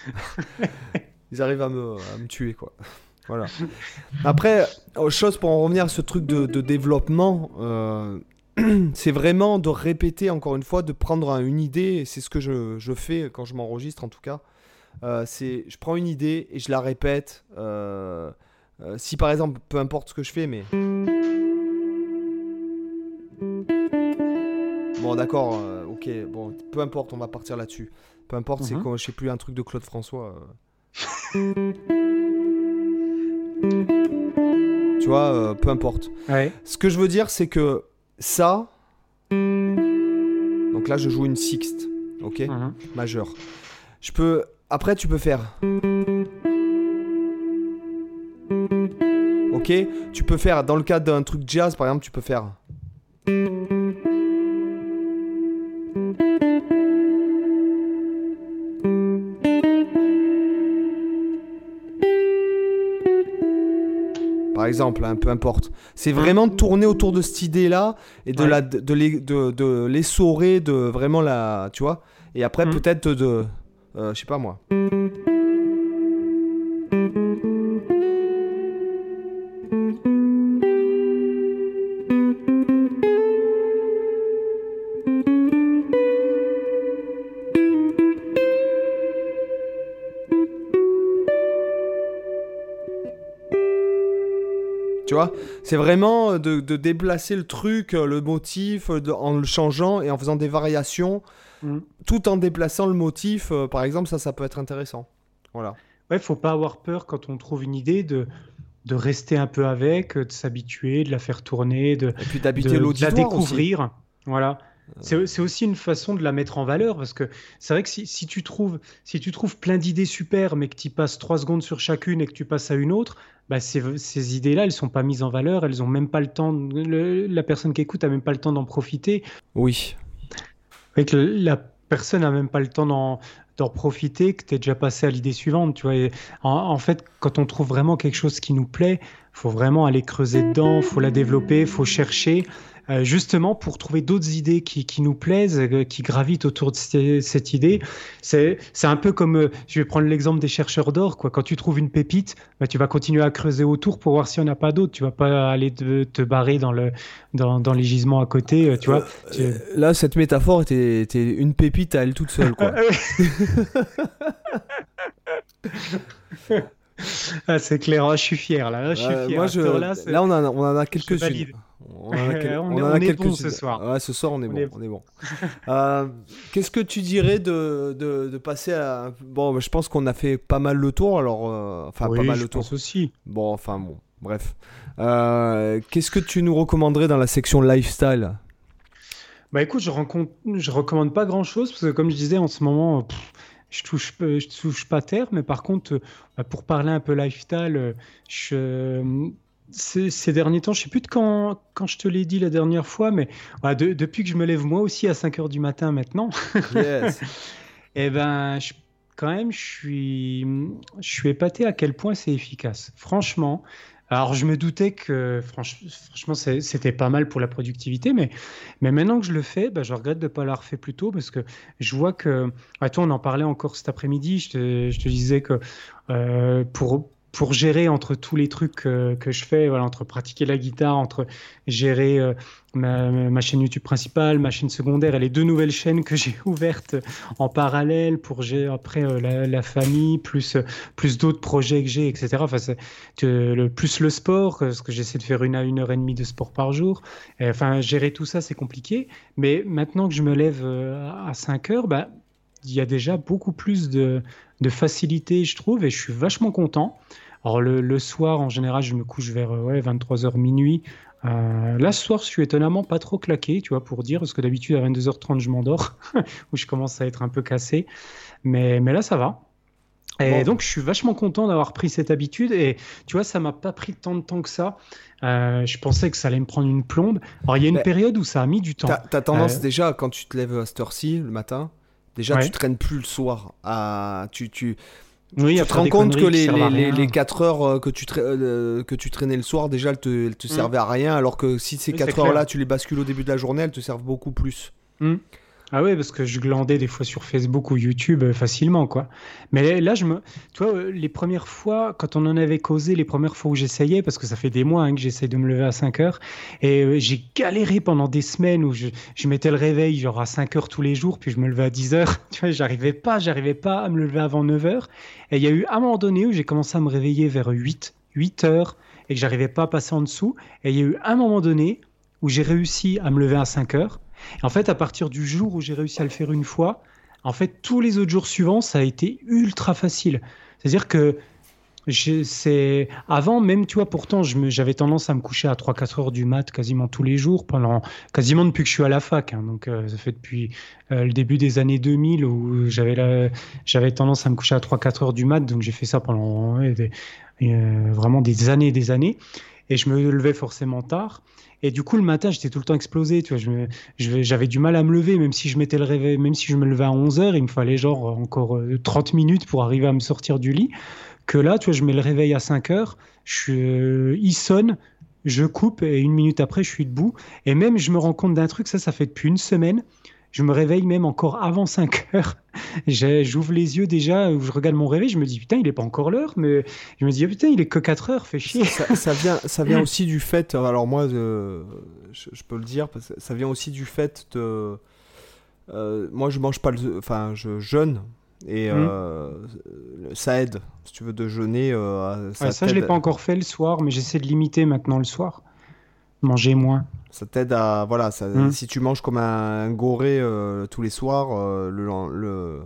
Ils arrivent à me, à me tuer, quoi. *laughs* Voilà. Après, autre chose pour en revenir à ce truc de, développement, euh, *clears throat* c'est vraiment de répéter encore une fois, de prendre une idée, c'est ce que je, fais quand je m'enregistre en tout cas. Euh, c'est je prends une idée et je la répète. Euh, si par exemple, peu importe ce que je fais, mais. Bon, d'accord, ok, bon, peu importe, on va partir là-dessus. Peu importe, c'est quand mhm. je sais plus un truc de Claude François. Tu vois, euh, peu importe. Ce que je veux dire, c'est que ça. Donc là, je joue une sixte, ok mhm. Majeur. Je peux. Après, tu peux faire. Ok Tu peux faire, dans le cadre d'un truc jazz, par exemple, tu peux faire. Exemple, hein, peu importe. C'est vraiment de tourner autour de cette idée-là et de, la, de, les, de, de l'essorer, de vraiment la. Tu vois Et après, mm. peut-être de. Euh, je sais pas moi. Vois C'est vraiment de, déplacer le truc, le motif, en le changeant et en faisant des variations, mm. tout en déplaçant le motif. par exemple, ça, ça peut être intéressant. Voilà. Ouais, faut pas avoir peur quand on trouve une idée de de rester un peu avec, de s'habituer, de la faire tourner, de, et puis d'habiter de, la découvrir. Voilà. C'est aussi une façon de la mettre en valeur parce que c'est vrai que si, si, tu trouves, si tu trouves plein d'idées super mais que tu passes trois secondes sur chacune et que tu passes à une autre, bah ces, ces idées-là, elles sont pas mises en valeur, elles ont même pas le temps, la personne qui écoute a même pas le temps d'en profiter. Oui. Avec la personne n'a même pas le temps d'en d'en profiter, que tu es déjà passé à l'idée suivante. Tu vois. en, fait, quand on trouve vraiment quelque chose qui nous plaît, faut vraiment aller creuser dedans, faut la développer, faut chercher. Euh, justement pour trouver d'autres idées qui, qui, nous plaisent, euh, qui gravitent autour de cette idée. C'est un peu comme, euh, je vais prendre l'exemple des chercheurs d'or, quoi. Quand tu trouves une pépite, bah, tu vas continuer à creuser autour pour voir s'il n'y en a pas d'autres. Tu vas pas aller te, te barrer dans, le, dans, dans, les gisements à côté, tu vois. Là, cette métaphore était, était, une pépite à elle toute seule, quoi. *laughs* *laughs* ah, c'est clair, ah, je suis fier là, je suis fier. Moi, je... là, là, on, en a, on en a quelques-unes. *laughs* On, est bon ce soir. Ouais, ce soir, on est bon. On est bon. *laughs* Euh, qu'est-ce que tu dirais de, de, passer à. Bon, je pense qu'on a fait pas mal le tour, alors. Euh, enfin, pas mal le tour. aussi. Bon, enfin, bon. Bref. Euh, qu'est-ce que tu nous recommanderais dans la section lifestyle? Bah écoute, je, rencontre... je recommande pas grand chose parce que, comme je disais, en ce moment. Je touche, je touche pas terre, mais par contre, bah, pour parler un peu lifestyle, je, ces, derniers temps, je sais plus de quand, quand je te l'ai dit la dernière fois, mais depuis que je me lève moi aussi à 5 heures du matin maintenant, *laughs* yes. et eh ben, quand même, je suis, je suis épaté à quel point c'est efficace. Franchement, alors je me doutais que franchement c'était pas mal pour la productivité, mais, maintenant que je le fais, bah, je regrette de ne pas l'avoir fait plus tôt parce que je vois que, ah, toi on en parlait encore cet après-midi, je te, je te disais que euh, pour pour gérer entre tous les trucs que, je fais, voilà, entre pratiquer la guitare, entre gérer euh, ma, chaîne YouTube principale, ma chaîne secondaire et les deux nouvelles chaînes que j'ai *laughs* ouvertes en parallèle pour gérer après euh, la, famille, plus, plus d'autres projets que j'ai, etc. Enfin, le, plus le sport, parce que j'essaie de faire une à une heure et demie de sport par jour. enfin, gérer tout ça, c'est compliqué. Mais maintenant que je me lève euh, à 5 heures, bah, il y a déjà beaucoup plus de, de facilité, je trouve, et je suis vachement content. Alors le, soir, en général, je me couche vers ouais, 23h minuit. Euh, là, ce soir, je suis étonnamment pas trop claqué, tu vois, pour dire, parce que d'habitude, à 22h30, je m'endors, *laughs* où je commence à être un peu cassé. Mais, mais là, ça va. Et donc, je suis vachement content d'avoir pris cette habitude. Et tu vois, ça m'a pas pris tant de temps que ça. Euh, je pensais que ça allait me prendre une plombe. Alors, il y a une période où ça a mis du temps. Tu as, tendance euh, déjà, quand tu te lèves à cette heure-ci, le matin, déjà, tu traînes plus le soir. À... Tu, tu, oui, tu te rends compte que les, les, les, 4 heures euh, que tu, euh, que tu traînais le soir, déjà, elles te, te mm. servaient à rien, alors que si ces 4 heures-là, tu les bascules au début de la journée, elles te servent beaucoup plus. Mm. Ah ouais, parce que je glandais des fois sur Facebook ou YouTube euh, facilement, quoi. Mais là, je me, tu vois, euh, les premières fois, quand on en avait causé, les premières fois où j'essayais, parce que ça fait des mois hein, que j'essaye de me lever à 5 heures, et euh, j'ai galéré pendant des semaines où je, je, mettais le réveil genre à 5 heures tous les jours, puis je me levais à 10 heures. *laughs* Tu vois, j'arrivais pas, j'arrivais pas à me lever avant 9 heures. Et il y a eu un moment donné où j'ai commencé à me réveiller vers 8, 8 heures, et que j'arrivais pas à passer en dessous. Et il y a eu un moment donné où j'ai réussi à me lever à 5 heures. En fait, à partir du jour où j'ai réussi à le faire une fois, en fait, tous les autres jours suivants, ça a été ultra facile. C'est-à-dire que c'est avant même tu vois pourtant j'avais tendance à me coucher à 3-4 heures du mat quasiment tous les jours pendant quasiment depuis que je suis à la fac hein. donc euh, ça fait depuis euh, le début des années 2000 où j'avais j'avais tendance à me coucher à 3-4 heures du mat donc j'ai fait ça pendant euh, vraiment des années et des années et je me levais forcément tard et du coup, le matin, j'étais tout le temps explosé. Tu vois, j'avais du mal à me lever, même si je mettais le réveil, même si je me levais à 11 h il me fallait genre encore 30 euh, minutes pour arriver à me sortir du lit. Que là, tu vois, je mets le réveil à 5 h je, euh, il sonne, je coupe et une minute après, je suis debout. Et même, je me rends compte d'un truc, ça, ça fait depuis une semaine. Je me réveille même encore avant 5 heures. *laughs* J'ouvre les yeux déjà, je regarde mon réveil, je me dis putain, il est pas encore l'heure, mais je me dis ah, putain, il est que 4 heures, fait chier. Ça, vient, ça vient *laughs* aussi du fait, alors moi, je, je, peux le dire, parce que ça vient aussi du fait de. Euh, moi, je mange pas le. Enfin, je jeûne Et euh, ça aide, si tu veux, de jeûner. euh, Ouais, ça, je l'ai pas encore fait le soir, mais j'essaie de limiter maintenant le soir. Manger moins. Ça t'aide à. Voilà, ça, Mm. si tu manges comme un, un goré euh, tous les soirs, euh, le, le,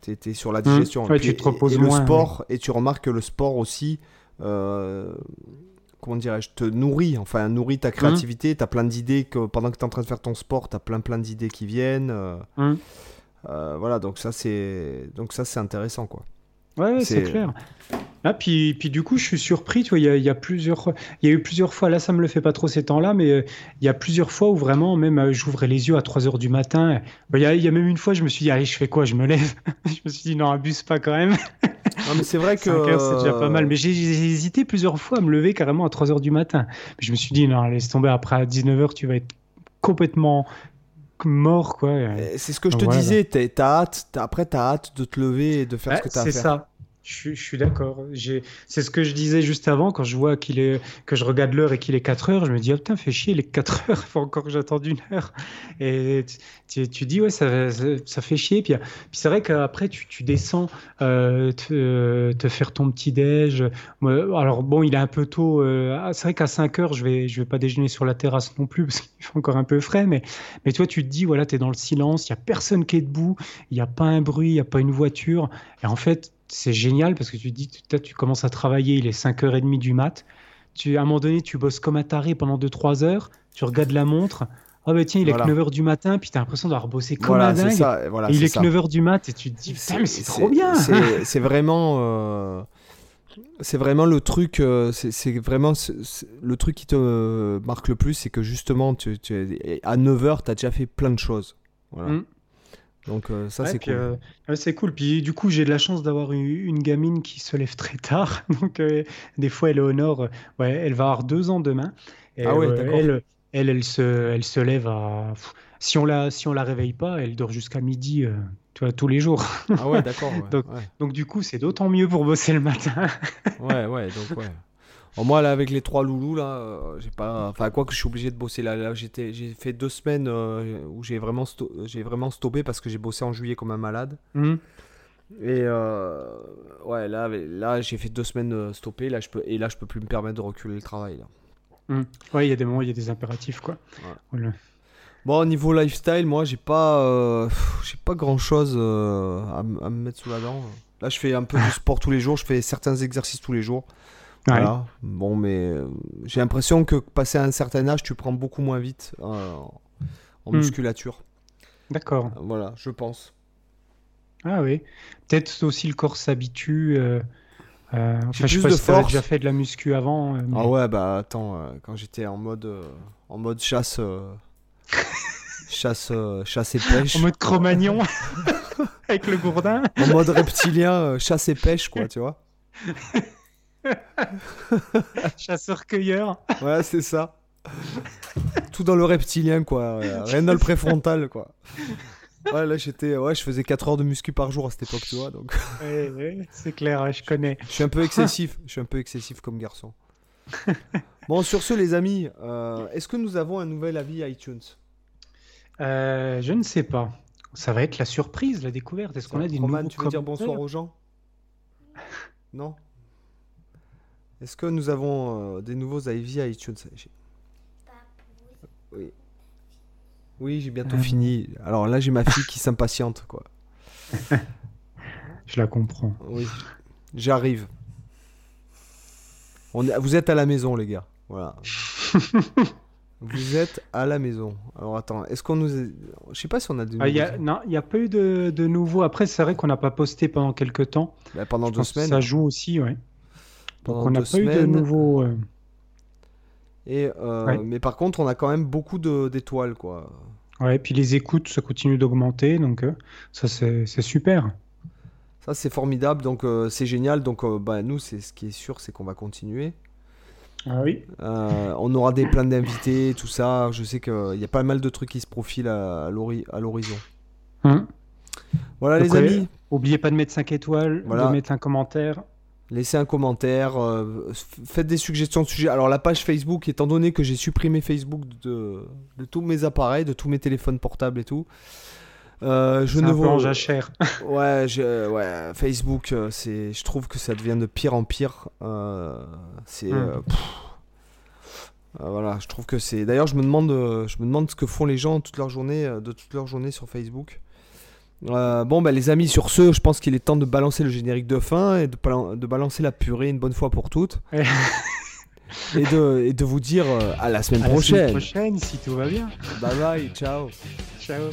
t'es, sur la digestion. Mm. Ouais, Et tu te reposes et moins, le sport, et tu remarques que le sport aussi, euh, comment dirais-je, te nourrit, enfin, nourrit ta créativité. T'as plein d'idées que pendant que t'es en train de faire ton sport, t'as plein plein d'idées qui viennent. euh, Mm. voilà, donc ça, c'est, donc ça, c'est intéressant, quoi. Ouais, C'est- clair. Ah, puis, puis du coup, je suis surpris. Tu vois, il y a, y a plusieurs, il y a eu plusieurs fois. Là, ça me le fait pas trop ces temps-là, mais euh, il y a plusieurs fois où vraiment, même, euh, j'ouvrais les yeux à 3 heures du matin. Bah, Il y y a même une fois, je me suis dit, allez, je fais quoi? Je me lève. *laughs* je me suis dit, non, abuse pas quand même. *laughs* Non, mais c'est vrai *laughs* que. 5 heures, c'est déjà pas mal. euh, Mais j'ai hésité plusieurs fois à me lever carrément à 3 heures du matin. Mais je me suis dit, non, laisse tomber. Après, à 19 heures, tu vas être complètement mort, quoi. euh, C'est ce que je te disais, t'es- t'as hâte, t'as- après t'as hâte de te lever et de faire Ouais, ce que t'as à c'est faire. ça. Je, suis- d'accord. C'est ce que je disais juste avant quand je vois que je regarde l'heure et qu'il est 4 heures. Je me dis, oh putain, fais chier, il est 4 *laughs* heures, il faut encore que j'attende une heure. Et tu, dis, ouais, ça, fait chier. Puis, c'est vrai qu'après, tu, descends euh, te, te faire ton petit déj. Alors bon, il est un peu tôt. euh, ah, c'est vrai qu'à 5 heures, je vais, vais pas déjeuner sur la terrasse non plus *laughs* parce qu'il fait encore un peu frais. Mais, mais toi, tu te dis, voilà, tu es dans le silence, il y a personne qui est debout, il n'y a pas un bruit, il n'y a pas une voiture. Et en fait, c'est génial parce que tu te dis, tu, tu commences à travailler, il est 5h30 du mat. Tu, à un moment donné, tu bosses comme un taré pendant 2-3 heures, tu regardes la montre. Ah bah tiens, il est Voilà. que 9h du matin, puis tu as l'impression d'avoir bossé comme Voilà, un dingue. ça. Voilà, et il est ça. que 9h du mat et tu te dis, putain, mais c'est trop bien. *laughs* C'est vraiment, euh, c'est vraiment le truc, euh, c'est vraiment c'est- c'est- le truc qui te euh, marque le plus, c'est que justement, tu, tu- à 9h, tu as déjà fait plein de choses. Voilà. Mm. Donc euh, ça, Ouais, c'est cool. euh, ouais, c'est cool. Puis du coup, j'ai de la chance d'avoir une, une gamine qui se lève très tard. *laughs* Donc euh, des fois, Eleonore, ouais, elle va avoir deux ans demain. Et, Ah ouais, elle, elle, elle se, elle se lève à. Si on la, si on la réveille pas, elle dort jusqu'à midi, tu vois, tous les jours. Ah ouais, *laughs* d'accord. Donc-. Donc du coup, c'est d'autant mieux pour bosser le matin. ouais, ouais, donc ouais. Bon, moi, là, avec les trois loulous, là, euh, j'ai pas. Enfin, quoi que je suis obligé de bosser. Là, là j'étais, j'ai fait deux semaines euh, où j'ai vraiment, sto- j'ai vraiment stoppé parce que j'ai bossé en juillet comme un malade. Mhm. Et euh, ouais, là, là j'ai fait deux semaines stoppées. Là, je peux, et là, je peux plus me permettre de reculer le travail. Là. Mhm. Ouais, il y a des moments, il y a des impératifs, quoi. Ouais. Bon, au niveau lifestyle, moi, j'ai pas, j'ai pas grand chose à, à me mettre sous la dent. Là, je fais un peu du sport tous les jours. Je fais certains exercices tous les jours. Voilà. Bon, mais euh, j'ai l'impression que passé un certain âge, tu prends beaucoup moins vite euh, en Hmm. musculature. D'accord. Voilà, je pense. Ah oui. Peut-être aussi le corps s'habitue. euh, euh, je sais plus pas de si t'avais force. déjà fait de la muscu avant. euh, mais- Ah ouais, bah attends, euh, quand j'étais en mode, euh, en mode chasse, euh, *laughs* chasse, euh, chasse et pêche, En mode Cro-Magnon *laughs* avec le gourdin. en mode reptilien, euh, chasse et pêche, quoi, tu vois. *laughs* *laughs* Chasseur-cueilleur. Ouais, c'est ça. Tout dans le reptilien, quoi. Rien dans le préfrontal, quoi. Ouais, là, j'étais, ouais, je faisais 4 heures de muscu par jour à cette époque, tu vois. Donc, Ouais, ouais, c'est clair, je connais. je suis un peu excessif. Je suis un peu excessif comme garçon. Bon, sur ce, les amis, euh, est-ce que nous avons un nouvel avis iTunes? Euh, je ne sais pas. Ça va être la surprise, la découverte. Est-ce qu'on a des Roman, nouveaux tu veux dire bonsoir aux gens? Non? Est-ce que nous avons euh, des nouveaux avis iTunes J'ai- Oui. Oui, j'ai bientôt Euh. fini. Alors là, j'ai ma fille qui s'impatiente, quoi. *laughs* Je la comprends. Oui, j'arrive. On est- Vous êtes à la maison, les gars. Voilà. *laughs* Vous êtes à la maison. Alors attends, est-ce qu'on nous... est- Je sais pas si on a des... Ah, y a, non, il n'y a pas eu de, de nouveau. Après, c'est vrai qu'on n'a pas posté pendant quelques temps. Bah, pendant Je deux semaines. Ça joue aussi, ouais. Donc, on n'a pas eu de semaines. nouveau. euh, Et, euh, Ouais. Mais par contre, on a quand même beaucoup d'étoiles, quoi. Ouais, puis les écoutes, ça continue d'augmenter. Donc, euh, ça, c'est super. Ça, c'est formidable, donc c'est génial. Donc, bah, nous, c'est ce qui est sûr, c'est qu'on va continuer. Ah oui. On aura des plans d'invités, tout ça. Je sais qu'il y a pas mal de trucs qui se profilent à, à l'hori- à l'horizon. Hein Voilà, Donc, les amis. Oubliez pas de mettre 5 étoiles, Voilà. de mettre un commentaire. Laissez un commentaire, euh, faites des suggestions de sujets. Alors la page Facebook, étant donné que j'ai supprimé Facebook de, de tous mes appareils, de tous mes téléphones portables et tout, Euh, je ne vois. jachère. *laughs* Ouais, je- ouais, Facebook, euh, c'est, je trouve que ça devient de pire en pire. Euh, c'est, Mm. euh. Euh, voilà, je trouve que c'est. D'ailleurs, je me demande, je me demande ce que font les gens toute leur journée, de toute leur journée sur Facebook. Euh, bon, bah, les amis, sur ce, je pense qu'il est temps de balancer le générique de fin et de, balan- de balancer la purée une bonne fois pour toutes. Et, de, et de vous dire euh, à la semaine À la semaine prochaine. prochaine, si tout va bien. Bye bye, ciao. Ciao.